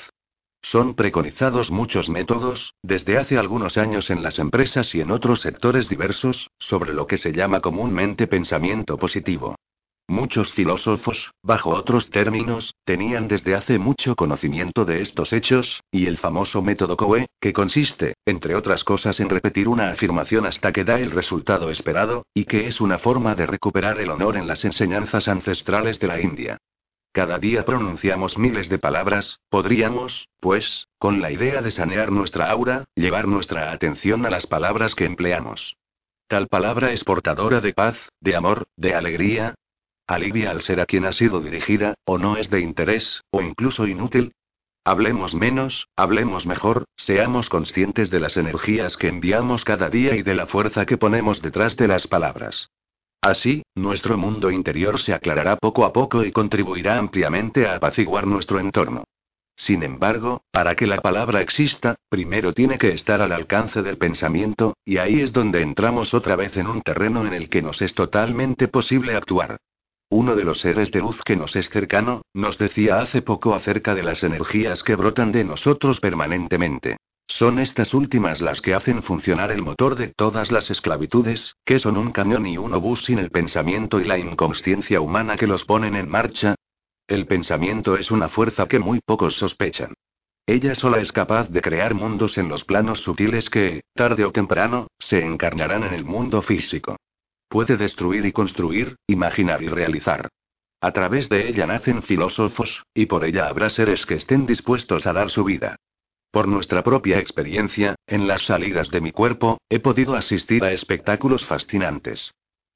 Son preconizados muchos métodos, desde hace algunos años en las empresas y en otros sectores diversos, sobre lo que se llama comúnmente pensamiento positivo. Muchos filósofos, bajo otros términos, tenían desde hace mucho conocimiento de estos hechos, y el famoso método Coe, que consiste, entre otras cosas, en repetir una afirmación hasta que da el resultado esperado, y que es una forma de recuperar el honor en las enseñanzas ancestrales de la India. Cada día pronunciamos miles de palabras, podríamos, pues, con la idea de sanear nuestra aura, llevar nuestra atención a las palabras que empleamos. Tal palabra es portadora de paz, de amor, de alegría, alivia al ser a quien ha sido dirigida, o no es de interés, o incluso inútil. Hablemos menos, hablemos mejor, seamos conscientes de las energías que enviamos cada día y de la fuerza que ponemos detrás de las palabras. Así, nuestro mundo interior se aclarará poco a poco y contribuirá ampliamente a apaciguar nuestro entorno. Sin embargo, para que la palabra exista, primero tiene que estar al alcance del pensamiento, y ahí es donde entramos otra vez en un terreno en el que nos es totalmente posible actuar. Uno de los seres de luz que nos es cercano, nos decía hace poco acerca de las energías que brotan de nosotros permanentemente. Son estas últimas las que hacen funcionar el motor de todas las esclavitudes, que son un camión y un obús sin el pensamiento y la inconsciencia humana que los ponen en marcha. El pensamiento es una fuerza que muy pocos sospechan. Ella sola es capaz de crear mundos en los planos sutiles que, tarde o temprano, se encarnarán en el mundo físico. Puede destruir y construir, imaginar y realizar. A través de ella nacen filósofos, y por ella habrá seres que estén dispuestos a dar su vida. Por nuestra propia experiencia, en las salidas de mi cuerpo, he podido asistir a espectáculos fascinantes.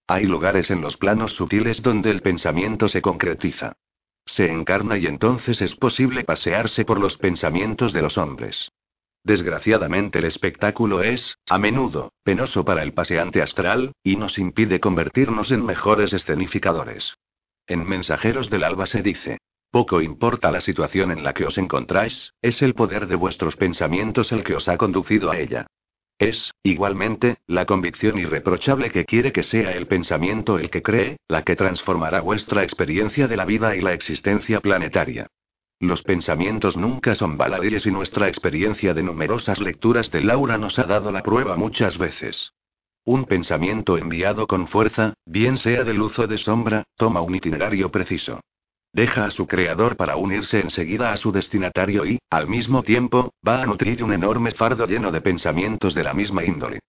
Hay lugares en los planos sutiles donde el pensamiento se concretiza. Se encarna y entonces es posible pasearse por los pensamientos de los hombres. Desgraciadamente el espectáculo es, a menudo, penoso para el paseante astral, y nos impide convertirnos en mejores escenificadores. En Mensajeros del Alba se dice, poco importa la situación en la que os encontráis, es el poder de vuestros pensamientos el que os ha conducido a ella. Es, igualmente, la convicción irreprochable que quiere que sea el pensamiento el que cree, la que transformará vuestra experiencia de la vida y la existencia planetaria. Los pensamientos nunca son baladíes y nuestra experiencia de numerosas lecturas de Laura nos ha dado la prueba muchas veces. Un pensamiento enviado con fuerza, bien sea de luz o de sombra, toma un itinerario preciso. Deja a su creador para unirse enseguida a su destinatario y, al mismo tiempo, va a nutrir un enorme fardo lleno de pensamientos de la misma índole.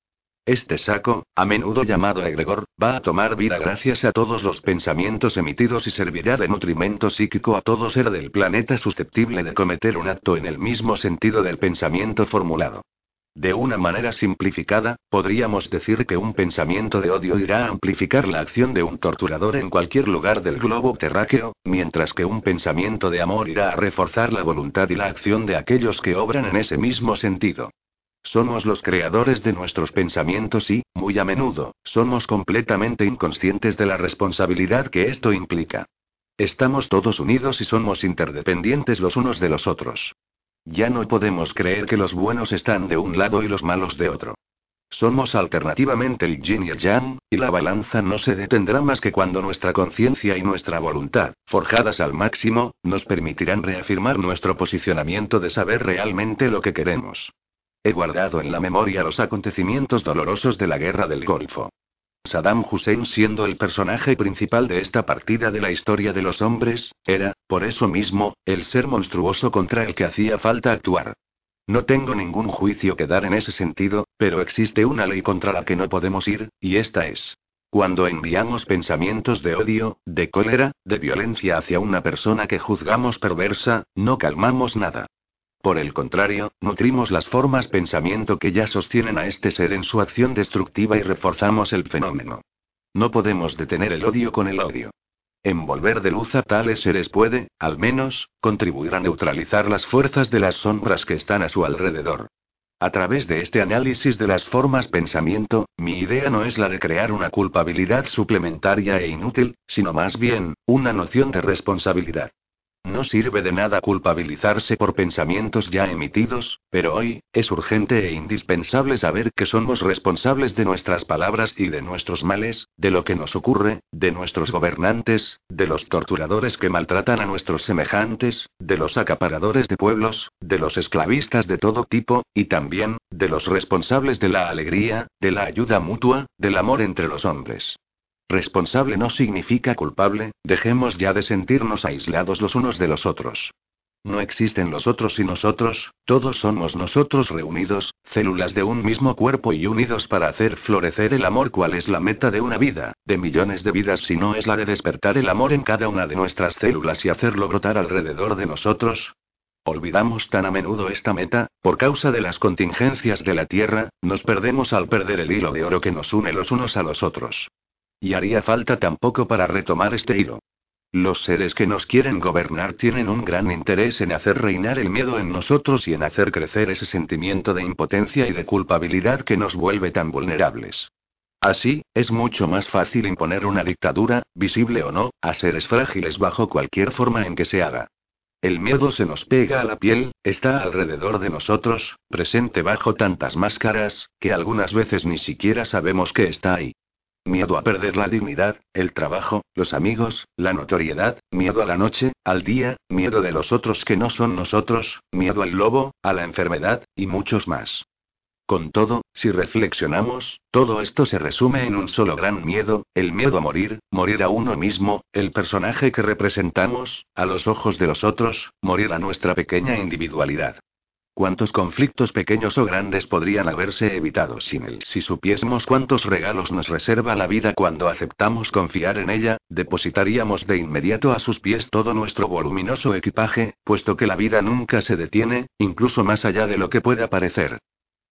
Este saco, a menudo llamado egregor, va a tomar vida gracias a todos los pensamientos emitidos y servirá de nutrimento psíquico a todo ser del planeta susceptible de cometer un acto en el mismo sentido del pensamiento formulado. De una manera simplificada, podríamos decir que un pensamiento de odio irá a amplificar la acción de un torturador en cualquier lugar del globo terráqueo, mientras que un pensamiento de amor irá a reforzar la voluntad y la acción de aquellos que obran en ese mismo sentido. Somos los creadores de nuestros pensamientos y, muy a menudo, somos completamente inconscientes de la responsabilidad que esto implica. Estamos todos unidos y somos interdependientes los unos de los otros. Ya no podemos creer que los buenos están de un lado y los malos de otro. Somos alternativamente el yin y el yang, y la balanza no se detendrá más que cuando nuestra conciencia y nuestra voluntad, forjadas al máximo, nos permitirán reafirmar nuestro posicionamiento de saber realmente lo que queremos. He guardado en la memoria los acontecimientos dolorosos de la guerra del Golfo. Saddam Hussein siendo el personaje principal de esta partida de la historia de los hombres, era, por eso mismo, el ser monstruoso contra el que hacía falta actuar. No tengo ningún juicio que dar en ese sentido, pero existe una ley contra la que no podemos ir, y esta es. Cuando enviamos pensamientos de odio, de cólera, de violencia hacia una persona que juzgamos perversa, no calmamos nada. Por el contrario, nutrimos las formas pensamiento que ya sostienen a este ser en su acción destructiva y reforzamos el fenómeno. No podemos detener el odio con el odio. Envolver de luz a tales seres puede, al menos, contribuir a neutralizar las fuerzas de las sombras que están a su alrededor. A través de este análisis de las formas pensamiento, mi idea no es la de crear una culpabilidad suplementaria e inútil, sino más bien, una noción de responsabilidad. No sirve de nada culpabilizarse por pensamientos ya emitidos, pero hoy, es urgente e indispensable saber que somos responsables de nuestras palabras y de nuestros males, de lo que nos ocurre, de nuestros gobernantes, de los torturadores que maltratan a nuestros semejantes, de los acaparadores de pueblos, de los esclavistas de todo tipo, y también, de los responsables de la alegría, de la ayuda mutua, del amor entre los hombres. Responsable no significa culpable, dejemos ya de sentirnos aislados los unos de los otros. No existen los otros y nosotros, todos somos nosotros reunidos, células de un mismo cuerpo y unidos para hacer florecer el amor. ¿Cuál es la meta de una vida, de millones de vidas si no es la de despertar el amor en cada una de nuestras células y hacerlo brotar alrededor de nosotros? Olvidamos tan a menudo esta meta, por causa de las contingencias de la Tierra, nos perdemos al perder el hilo de oro que nos une los unos a los otros. Y haría falta tampoco para retomar este hilo. Los seres que nos quieren gobernar tienen un gran interés en hacer reinar el miedo en nosotros y en hacer crecer ese sentimiento de impotencia y de culpabilidad que nos vuelve tan vulnerables. Así, es mucho más fácil imponer una dictadura, visible o no, a seres frágiles bajo cualquier forma en que se haga. El miedo se nos pega a la piel, está alrededor de nosotros, presente bajo tantas máscaras, que algunas veces ni siquiera sabemos que está ahí. Miedo a perder la dignidad, el trabajo, los amigos, la notoriedad, miedo a la noche, al día, miedo de los otros que no son nosotros, miedo al lobo, a la enfermedad, y muchos más. Con todo, si reflexionamos, todo esto se resume en un solo gran miedo, el miedo a morir, morir a uno mismo, el personaje que representamos, a los ojos de los otros, morir a nuestra pequeña individualidad. ¿Cuántos conflictos pequeños o grandes podrían haberse evitado sin él? Si supiésemos cuántos regalos nos reserva la vida cuando aceptamos confiar en ella, depositaríamos de inmediato a sus pies todo nuestro voluminoso equipaje, puesto que la vida nunca se detiene, incluso más allá de lo que pueda parecer.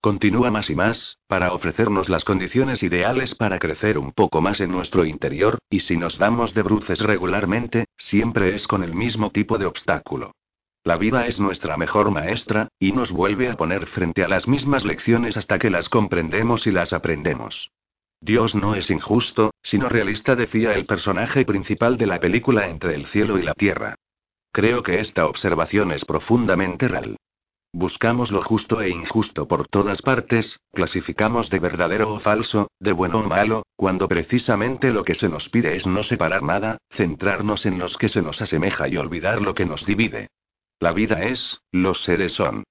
Continúa más y más, para ofrecernos las condiciones ideales para crecer un poco más en nuestro interior, y si nos damos de bruces regularmente, siempre es con el mismo tipo de obstáculo. La vida es nuestra mejor maestra, y nos vuelve a poner frente a las mismas lecciones hasta que las comprendemos y las aprendemos. Dios no es injusto, sino realista, decía el personaje principal de la película Entre el cielo y la tierra. Creo que esta observación es profundamente real. Buscamos lo justo e injusto por todas partes, clasificamos de verdadero o falso, de bueno o malo, cuando precisamente lo que se nos pide es no separar nada, centrarnos en los que se nos asemeja y olvidar lo que nos divide. La vida es, los seres son.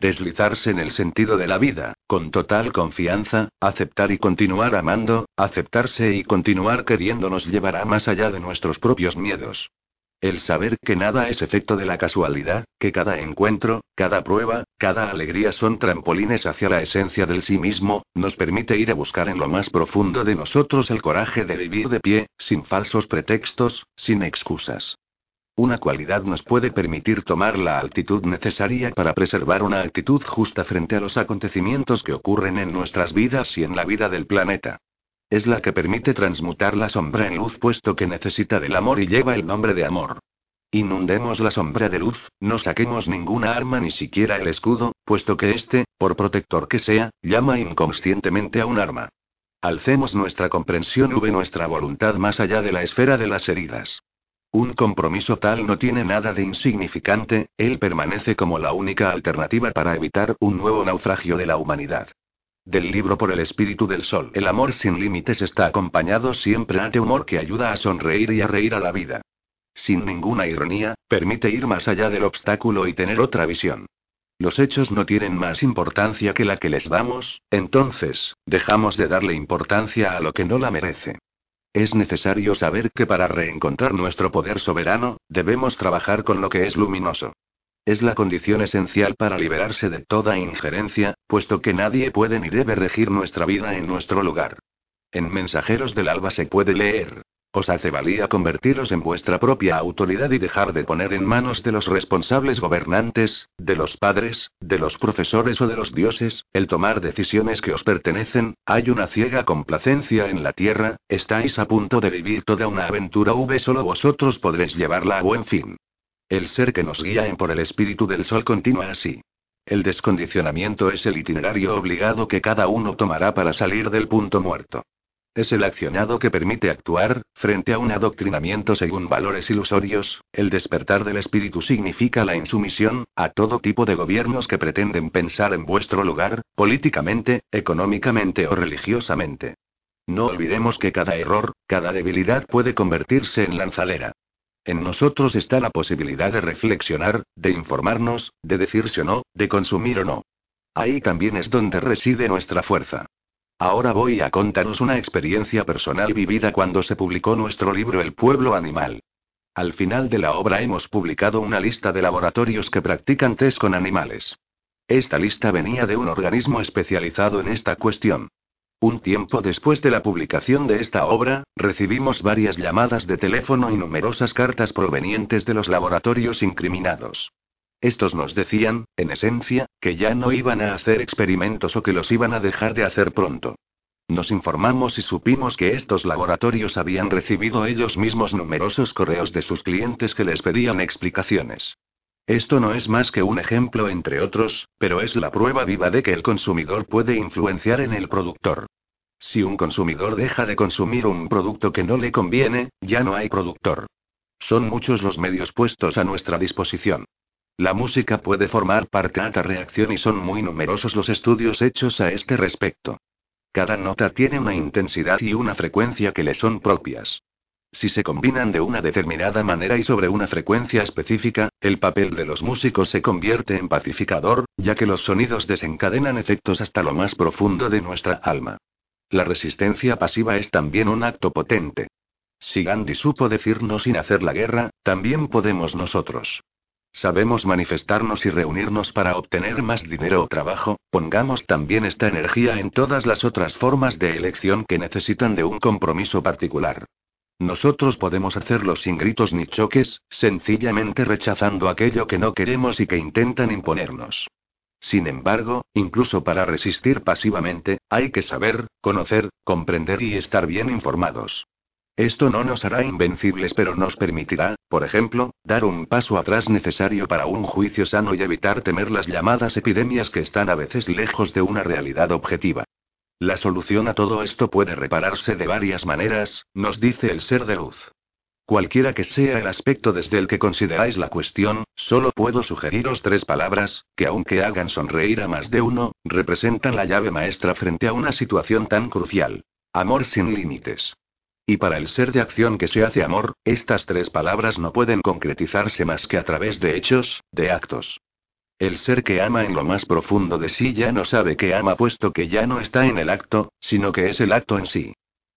Deslizarse en el sentido de la vida, con total confianza, aceptar y continuar amando, aceptarse y continuar queriendo nos llevará más allá de nuestros propios miedos. El saber que nada es efecto de la casualidad, que cada encuentro, cada prueba, cada alegría son trampolines hacia la esencia del sí mismo, nos permite ir a buscar en lo más profundo de nosotros el coraje de vivir de pie, sin falsos pretextos, sin excusas. Una cualidad nos puede permitir tomar la altitud necesaria para preservar una actitud justa frente a los acontecimientos que ocurren en nuestras vidas y en la vida del planeta. Es la que permite transmutar la sombra en luz puesto que necesita del amor y lleva el nombre de amor. Inundemos la sombra de luz, no saquemos ninguna arma ni siquiera el escudo, puesto que éste, por protector que sea, llama inconscientemente a un arma. Alcemos nuestra comprensión v nuestra voluntad más allá de la esfera de las heridas. Un compromiso tal no tiene nada de insignificante, él permanece como la única alternativa para evitar un nuevo naufragio de la humanidad. Del libro por el espíritu del sol. El amor sin límites está acompañado siempre de humor que ayuda a sonreír y a reír a la vida. Sin ninguna ironía, permite ir más allá del obstáculo y tener otra visión. Los hechos no tienen más importancia que la que les damos, entonces, dejamos de darle importancia a lo que no la merece. Es necesario saber que para reencontrar nuestro poder soberano, debemos trabajar con lo que es luminoso. Es la condición esencial para liberarse de toda injerencia, puesto que nadie puede ni debe regir nuestra vida en nuestro lugar. En Mensajeros del Alba se puede leer. Os hace valía convertiros en vuestra propia autoridad y dejar de poner en manos de los responsables gobernantes, de los padres, de los profesores o de los dioses, el tomar decisiones que os pertenecen. Hay una ciega complacencia en la tierra, estáis a punto de vivir toda una aventura V solo vosotros podréis llevarla a buen fin. El ser que nos guía en por el espíritu del sol continúa así. El descondicionamiento es el itinerario obligado que cada uno tomará para salir del punto muerto. Es el accionado que permite actuar, frente a un adoctrinamiento según valores ilusorios, el despertar del espíritu significa la insumisión, a todo tipo de gobiernos que pretenden pensar en vuestro lugar, políticamente, económicamente o religiosamente. No olvidemos que cada error, cada debilidad puede convertirse en lanzadera. En nosotros está la posibilidad de reflexionar, de informarnos, de decir o no, de consumir o no. Ahí también es donde reside nuestra fuerza. Ahora voy a contaros una experiencia personal vivida cuando se publicó nuestro libro El pueblo animal. Al final de la obra hemos publicado una lista de laboratorios que practican test con animales. Esta lista venía de un organismo especializado en esta cuestión. Un tiempo después de la publicación de esta obra, recibimos varias llamadas de teléfono y numerosas cartas provenientes de los laboratorios incriminados. Estos nos decían, en esencia, que ya no iban a hacer experimentos o que los iban a dejar de hacer pronto. Nos informamos y supimos que estos laboratorios habían recibido ellos mismos numerosos correos de sus clientes que les pedían explicaciones. Esto no es más que un ejemplo entre otros, pero es la prueba viva de que el consumidor puede influenciar en el productor. Si un consumidor deja de consumir un producto que no le conviene, ya no hay productor. Son muchos los medios puestos a nuestra disposición. La música puede formar parte de esta reacción y son muy numerosos los estudios hechos a este respecto. Cada nota tiene una intensidad y una frecuencia que le son propias. Si se combinan de una determinada manera y sobre una frecuencia específica, el papel de los músicos se convierte en pacificador, ya que los sonidos desencadenan efectos hasta lo más profundo de nuestra alma. La resistencia pasiva es también un acto potente. Si Gandhi supo decirnos sin hacer la guerra, también podemos nosotros. Sabemos manifestarnos y reunirnos para obtener más dinero o trabajo, pongamos también esta energía en todas las otras formas de elección que necesitan de un compromiso particular. Nosotros podemos hacerlo sin gritos ni choques, sencillamente rechazando aquello que no queremos y que intentan imponernos. Sin embargo, incluso para resistir pasivamente, hay que saber, conocer, comprender y estar bien informados. Esto no nos hará invencibles, pero nos permitirá, por ejemplo, dar un paso atrás necesario para un juicio sano y evitar temer las llamadas epidemias que están a veces lejos de una realidad objetiva. La solución a todo esto puede repararse de varias maneras, nos dice el ser de luz. Cualquiera que sea el aspecto desde el que consideráis la cuestión, solo puedo sugeriros tres palabras, que aunque hagan sonreír a más de uno, representan la llave maestra frente a una situación tan crucial. Amor sin límites. Y para el ser de acción que se hace amor, estas tres palabras no pueden concretizarse más que a través de hechos, de actos. El ser que ama en lo más profundo de sí ya no sabe que ama puesto que ya no está en el acto, sino que es el acto en sí.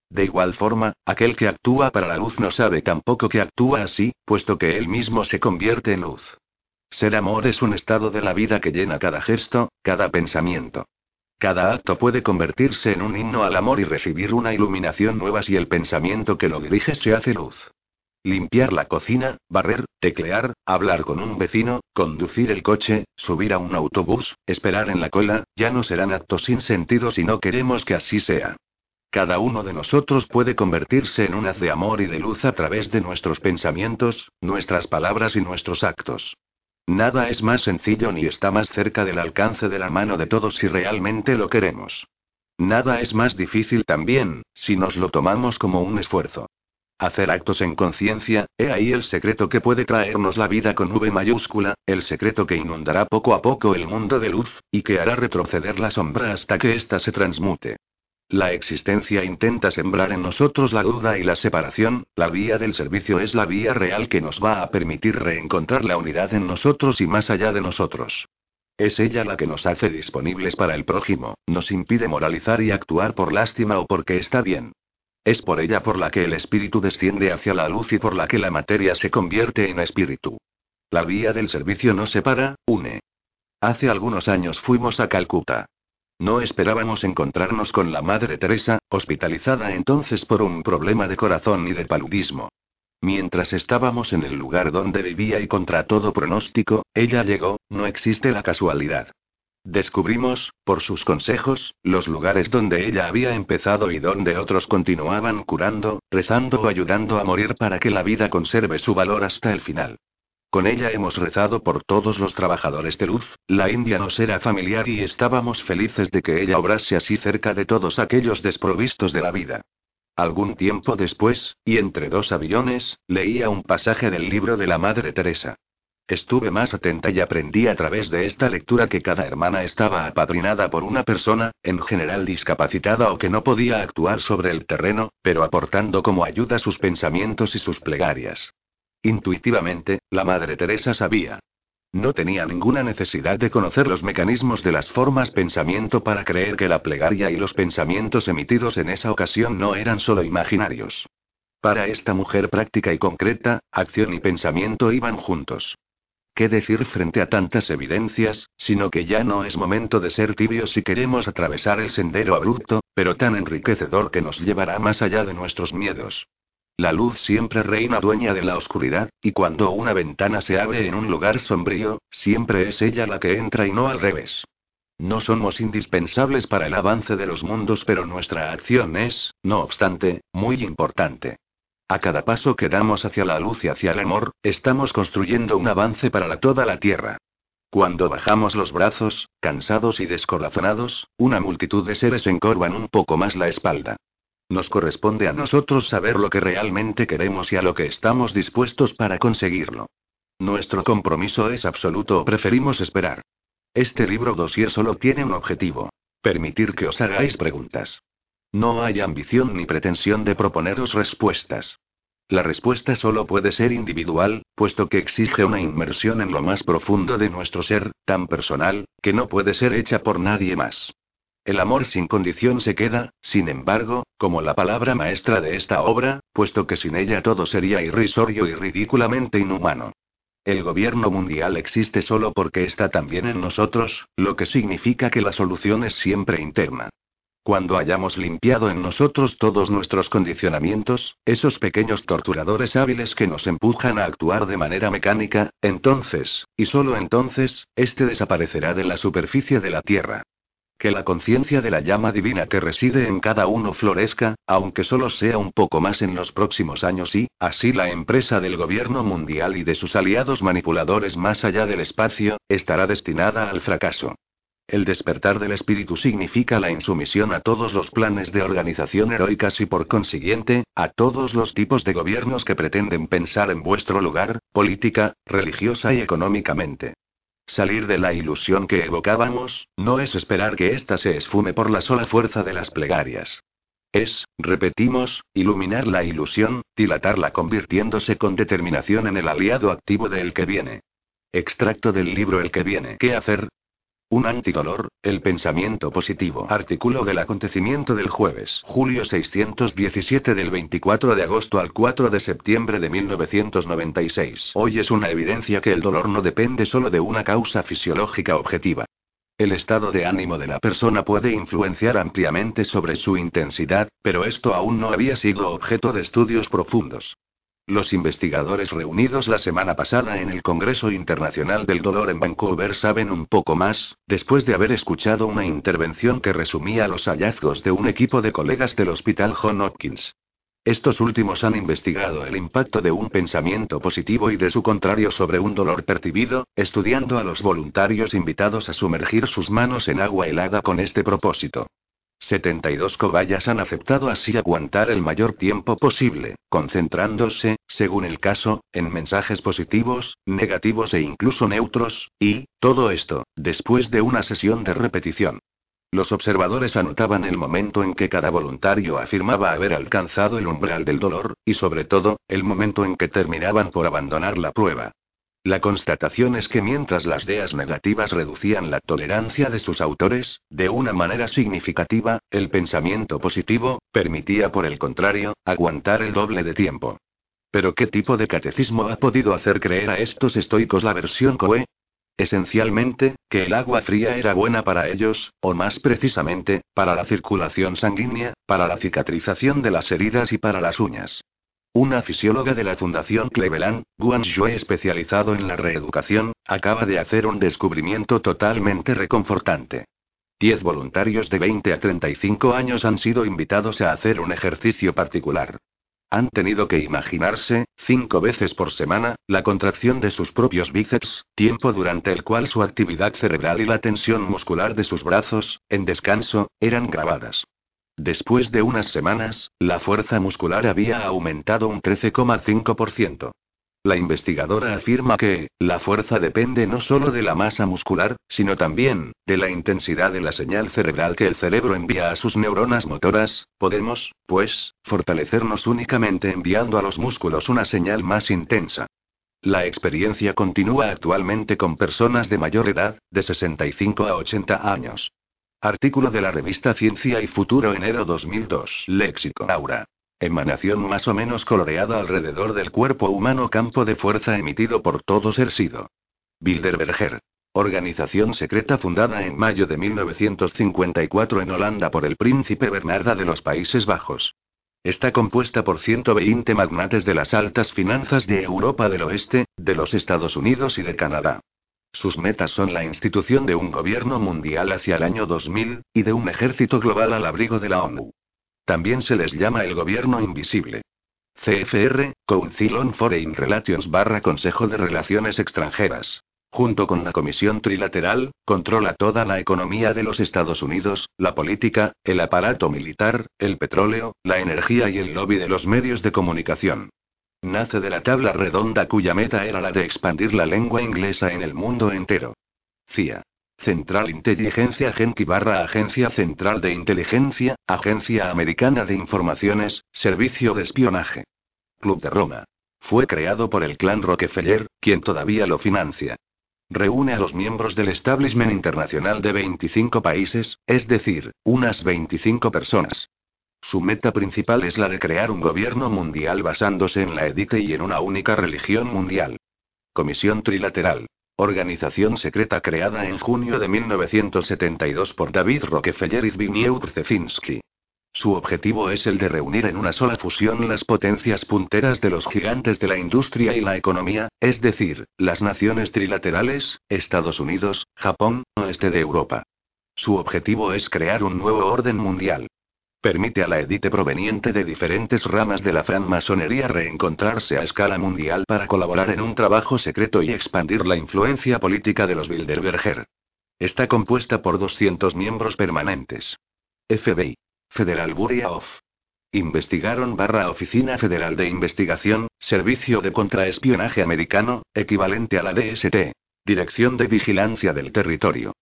De igual forma, aquel que actúa para la luz no sabe tampoco que actúa así, puesto que él mismo se convierte en luz. Ser amor es un estado de la vida que llena cada gesto, cada pensamiento. Cada acto puede convertirse en un himno al amor y recibir una iluminación nueva si el pensamiento que lo dirige se hace luz. Limpiar la cocina, barrer, teclear, hablar con un vecino, conducir el coche, subir a un autobús, esperar en la cola, ya no serán actos sin sentido si no queremos que así sea. Cada uno de nosotros puede convertirse en un haz de amor y de luz a través de nuestros pensamientos, nuestras palabras y nuestros actos. Nada es más sencillo ni está más cerca del alcance de la mano de todos si realmente lo queremos. Nada es más difícil también, si nos lo tomamos como un esfuerzo. Hacer actos en conciencia, he ahí el secreto que puede traernos la vida con V mayúscula, el secreto que inundará poco a poco el mundo de luz, y que hará retroceder la sombra hasta que ésta se transmute. La existencia intenta sembrar en nosotros la duda y la separación, la vía del servicio es la vía real que nos va a permitir reencontrar la unidad en nosotros y más allá de nosotros. Es ella la que nos hace disponibles para el prójimo, nos impide moralizar y actuar por lástima o porque está bien. Es por ella por la que el espíritu desciende hacia la luz y por la que la materia se convierte en espíritu. La vía del servicio no separa, une. Hace algunos años fuimos a Calcuta. No esperábamos encontrarnos con la Madre Teresa, hospitalizada entonces por un problema de corazón y de paludismo. Mientras estábamos en el lugar donde vivía y contra todo pronóstico, ella llegó, no existe la casualidad. Descubrimos, por sus consejos, los lugares donde ella había empezado y donde otros continuaban curando, rezando o ayudando a morir para que la vida conserve su valor hasta el final. Con ella hemos rezado por todos los trabajadores de luz, la India nos era familiar y estábamos felices de que ella obrase así cerca de todos aquellos desprovistos de la vida. Algún tiempo después, y entre dos aviones, leía un pasaje del libro de la Madre Teresa. Estuve más atenta y aprendí a través de esta lectura que cada hermana estaba apadrinada por una persona, en general discapacitada o que no podía actuar sobre el terreno, pero aportando como ayuda sus pensamientos y sus plegarias. Intuitivamente, la Madre Teresa sabía. No tenía ninguna necesidad de conocer los mecanismos de las formas pensamiento para creer que la plegaria y los pensamientos emitidos en esa ocasión no eran solo imaginarios. Para esta mujer práctica y concreta, acción y pensamiento iban juntos. ¿Qué decir frente a tantas evidencias, sino que ya no es momento de ser tibios si queremos atravesar el sendero abrupto, pero tan enriquecedor que nos llevará más allá de nuestros miedos? La luz siempre reina dueña de la oscuridad, y cuando una ventana se abre en un lugar sombrío, siempre es ella la que entra y no al revés. No somos indispensables para el avance de los mundos, pero nuestra acción es, no obstante, muy importante. A cada paso que damos hacia la luz y hacia el amor, estamos construyendo un avance para toda la Tierra. Cuando bajamos los brazos, cansados y descorazonados, una multitud de seres encorvan un poco más la espalda. Nos corresponde a nosotros saber lo que realmente queremos y a lo que estamos dispuestos para conseguirlo. Nuestro compromiso es absoluto o preferimos esperar. Este libro dossier solo tiene un objetivo. Permitir que os hagáis preguntas. No hay ambición ni pretensión de proponeros respuestas. La respuesta solo puede ser individual, puesto que exige una inmersión en lo más profundo de nuestro ser, tan personal, que no puede ser hecha por nadie más. El amor sin condición se queda, sin embargo, como la palabra maestra de esta obra, puesto que sin ella todo sería irrisorio y ridículamente inhumano. El gobierno mundial existe solo porque está también en nosotros, lo que significa que la solución es siempre interna. Cuando hayamos limpiado en nosotros todos nuestros condicionamientos, esos pequeños torturadores hábiles que nos empujan a actuar de manera mecánica, entonces, y solo entonces, este desaparecerá de la superficie de la Tierra. Que la conciencia de la llama divina que reside en cada uno florezca, aunque solo sea un poco más en los próximos años y, así la empresa del gobierno mundial y de sus aliados manipuladores más allá del espacio, estará destinada al fracaso. El despertar del espíritu significa la insumisión a todos los planes de organización heroicas y por consiguiente, a todos los tipos de gobiernos que pretenden pensar en vuestro lugar, política, religiosa y económicamente. Salir de la ilusión que evocábamos, no es esperar que ésta se esfume por la sola fuerza de las plegarias. Es, repetimos, iluminar la ilusión, dilatarla convirtiéndose con determinación en el aliado activo del que viene. Extracto del libro El que viene. ¿Qué hacer? Un antidolor, el pensamiento positivo. Artículo del acontecimiento del jueves. Julio 617 del 24 de agosto al 4 de septiembre de 1996. Hoy es una evidencia que el dolor no depende solo de una causa fisiológica objetiva. El estado de ánimo de la persona puede influenciar ampliamente sobre su intensidad, pero esto aún no había sido objeto de estudios profundos. Los investigadores reunidos la semana pasada en el Congreso Internacional del Dolor en Vancouver saben un poco más, después de haber escuchado una intervención que resumía los hallazgos de un equipo de colegas del Hospital John Hopkins. Estos últimos han investigado el impacto de un pensamiento positivo y de su contrario sobre un dolor percibido, estudiando a los voluntarios invitados a sumergir sus manos en agua helada con este propósito. 72 cobayas han aceptado así aguantar el mayor tiempo posible, concentrándose, según el caso, en mensajes positivos, negativos e incluso neutros, y, todo esto, después de una sesión de repetición. Los observadores anotaban el momento en que cada voluntario afirmaba haber alcanzado el umbral del dolor, y sobre todo, el momento en que terminaban por abandonar la prueba. La constatación es que mientras las ideas negativas reducían la tolerancia de sus autores, de una manera significativa, el pensamiento positivo, permitía por el contrario, aguantar el doble de tiempo. Pero ¿qué tipo de catecismo ha podido hacer creer a estos estoicos la versión Coe? Esencialmente, que el agua fría era buena para ellos, o más precisamente, para la circulación sanguínea, para la cicatrización de las heridas y para las uñas. Una fisióloga de la Fundación Cleveland, Guan especializado en la reeducación, acaba de hacer un descubrimiento totalmente reconfortante. Diez voluntarios de 20 a 35 años han sido invitados a hacer un ejercicio particular. Han tenido que imaginarse, cinco veces por semana, la contracción de sus propios bíceps, tiempo durante el cual su actividad cerebral y la tensión muscular de sus brazos, en descanso, eran grabadas. Después de unas semanas, la fuerza muscular había aumentado un 13,5%. La investigadora afirma que, la fuerza depende no solo de la masa muscular, sino también, de la intensidad de la señal cerebral que el cerebro envía a sus neuronas motoras. Podemos, pues, fortalecernos únicamente enviando a los músculos una señal más intensa. La experiencia continúa actualmente con personas de mayor edad, de 65 a 80 años. Artículo de la revista Ciencia y Futuro enero 2002. Léxico. Aura. Emanación más o menos coloreada alrededor del cuerpo humano campo de fuerza emitido por todo ser sido. Bilderberger. Organización secreta fundada en mayo de 1954 en Holanda por el príncipe Bernarda de los Países Bajos. Está compuesta por 120 magnates de las altas finanzas de Europa del Oeste, de los Estados Unidos y de Canadá. Sus metas son la institución de un gobierno mundial hacia el año 2000, y de un ejército global al abrigo de la ONU. También se les llama el gobierno invisible. CFR, Council on Foreign Relations barra Consejo de Relaciones Extranjeras junto con la Comisión Trilateral, controla toda la economía de los Estados Unidos, la política, el aparato militar, el petróleo, la energía y el lobby de los medios de comunicación. Nace de la tabla redonda cuya meta era la de expandir la lengua inglesa en el mundo entero. CIA. Central Inteligencia Agenti barra Agencia Central de Inteligencia, Agencia Americana de Informaciones, Servicio de Espionaje. Club de Roma. Fue creado por el clan Rockefeller, quien todavía lo financia. Reúne a los miembros del establishment internacional de 25 países, es decir, unas 25 personas. Su meta principal es la de crear un gobierno mundial basándose en la edite y en una única religión mundial. Comisión Trilateral. Organización secreta creada en junio de 1972 por David Rockefeller y Zbigniew Brzezinski. Su objetivo es el de reunir en una sola fusión las potencias punteras de los gigantes de la industria y la economía, es decir, las naciones trilaterales, Estados Unidos, Japón, oeste de Europa. Su objetivo es crear un nuevo orden mundial. Permite a la élite proveniente de diferentes ramas de la francmasonería reencontrarse a escala mundial para colaborar en un trabajo secreto y expandir la influencia política de los Bilderberger. Está compuesta por 200 miembros permanentes. FBI. Federal Bureau of Investigaron barra Oficina Federal de Investigación, Servicio de Contraespionaje Americano, equivalente a la DST. Dirección de Vigilancia del Territorio.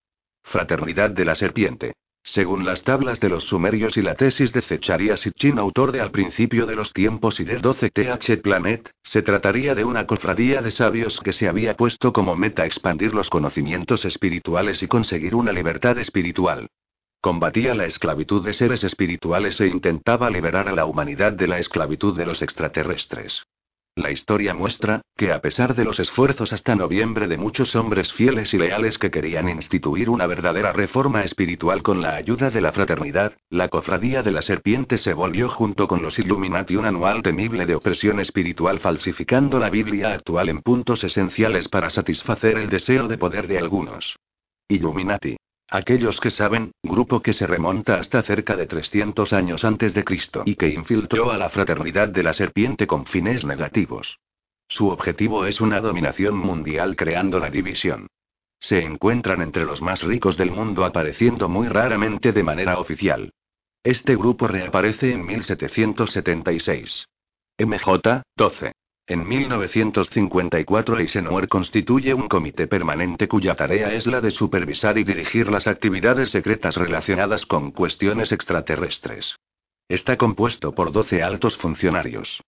Fraternidad de la Serpiente. Según las tablas de los sumerios y la tesis de Zecharia Sitchin, autor de Al principio de los tiempos y de 12TH Planet, se trataría de una cofradía de sabios que se había puesto como meta expandir los conocimientos espirituales y conseguir una libertad espiritual. Combatía la esclavitud de seres espirituales e intentaba liberar a la humanidad de la esclavitud de los extraterrestres. La historia muestra, que a pesar de los esfuerzos hasta noviembre de muchos hombres fieles y leales que querían instituir una verdadera reforma espiritual con la ayuda de la fraternidad, la cofradía de la serpiente se volvió junto con los Illuminati un anual temible de opresión espiritual falsificando la Biblia actual en puntos esenciales para satisfacer el deseo de poder de algunos. Illuminati. Aquellos que saben, grupo que se remonta hasta cerca de 300 años antes de Cristo y que infiltró a la fraternidad de la serpiente con fines negativos. Su objetivo es una dominación mundial creando la división. Se encuentran entre los más ricos del mundo apareciendo muy raramente de manera oficial. Este grupo reaparece en 1776. MJ, 12. En 1954 Eisenhower constituye un comité permanente cuya tarea es la de supervisar y dirigir las actividades secretas relacionadas con cuestiones extraterrestres. Está compuesto por 12 altos funcionarios.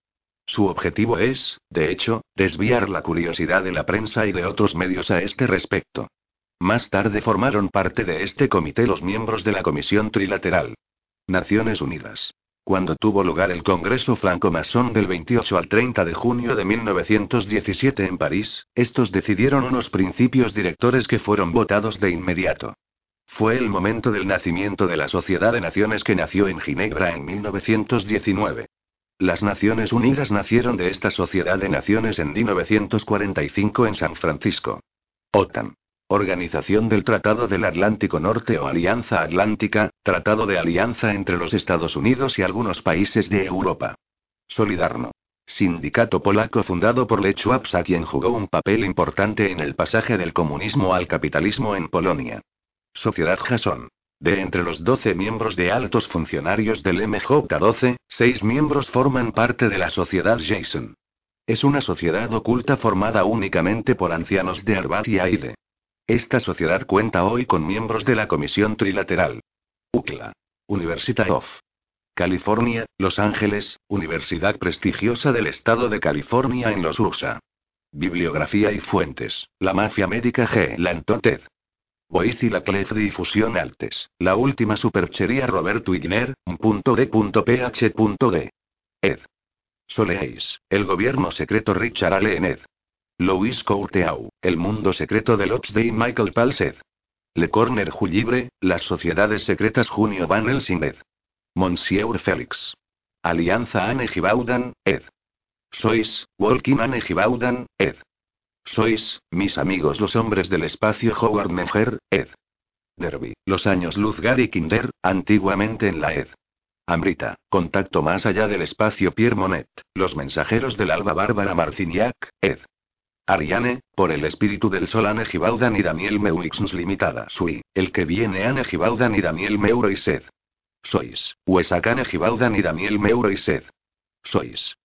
Su objetivo es, de hecho, desviar la curiosidad de la prensa y de otros medios a este respecto. Más tarde formaron parte de este comité los miembros de la Comisión Trilateral. Naciones Unidas. Cuando tuvo lugar el Congreso franco-masón del 28 al 30 de junio de 1917 en París, estos decidieron unos principios directores que fueron votados de inmediato. Fue el momento del nacimiento de la Sociedad de Naciones que nació en Ginebra en 1919. Las Naciones Unidas nacieron de esta Sociedad de Naciones en 1945 en San Francisco. OTAN. Organización del Tratado del Atlántico Norte o Alianza Atlántica, Tratado de Alianza entre los Estados Unidos y algunos países de Europa. Solidarno. Sindicato polaco fundado por Lech Wałęsa quien jugó un papel importante en el pasaje del comunismo al capitalismo en Polonia. Sociedad Jason. De entre los 12 miembros de altos funcionarios del MJ-12, 6 miembros forman parte de la Sociedad Jason. Es una sociedad oculta formada únicamente por ancianos de Arbat y Aide. Esta sociedad cuenta hoy con miembros de la Comisión Trilateral. UCLA. University of California, Los Ángeles, universidad prestigiosa del estado de California en los USA. Bibliografía y fuentes. La mafia médica G. Lantoted. Boiz y la Difusión Altes. La última superchería Roberto Igner, .d.ph.d. Ed. Soleis. El gobierno secreto Richard Allen Ed. Louis Courteau. El mundo secreto de Loxley Michael Palsed. Le Corner Jullibre, Las sociedades secretas Junio Van Helsing Ed. Monsieur Félix. Alianza Anne Gibaudan, ed. Sois, Walking Anne Gibaudan, ed. Sois, mis amigos los hombres del espacio Howard Menger, ed. Derby, los años luz Gary Kinder, antiguamente en la ed. Amrita, contacto más allá del espacio Pierre Monet, los mensajeros del alba Bárbara Marciniak, ed. Ariane, por el espíritu del sol Anne Gibaudan y Daniel Meuix Limitada Sui, el que viene Anne Gibaudan y Daniel Meuro y Sed. Sois, Huesacane Gibaudan y Daniel Meuro y Sed. Sois,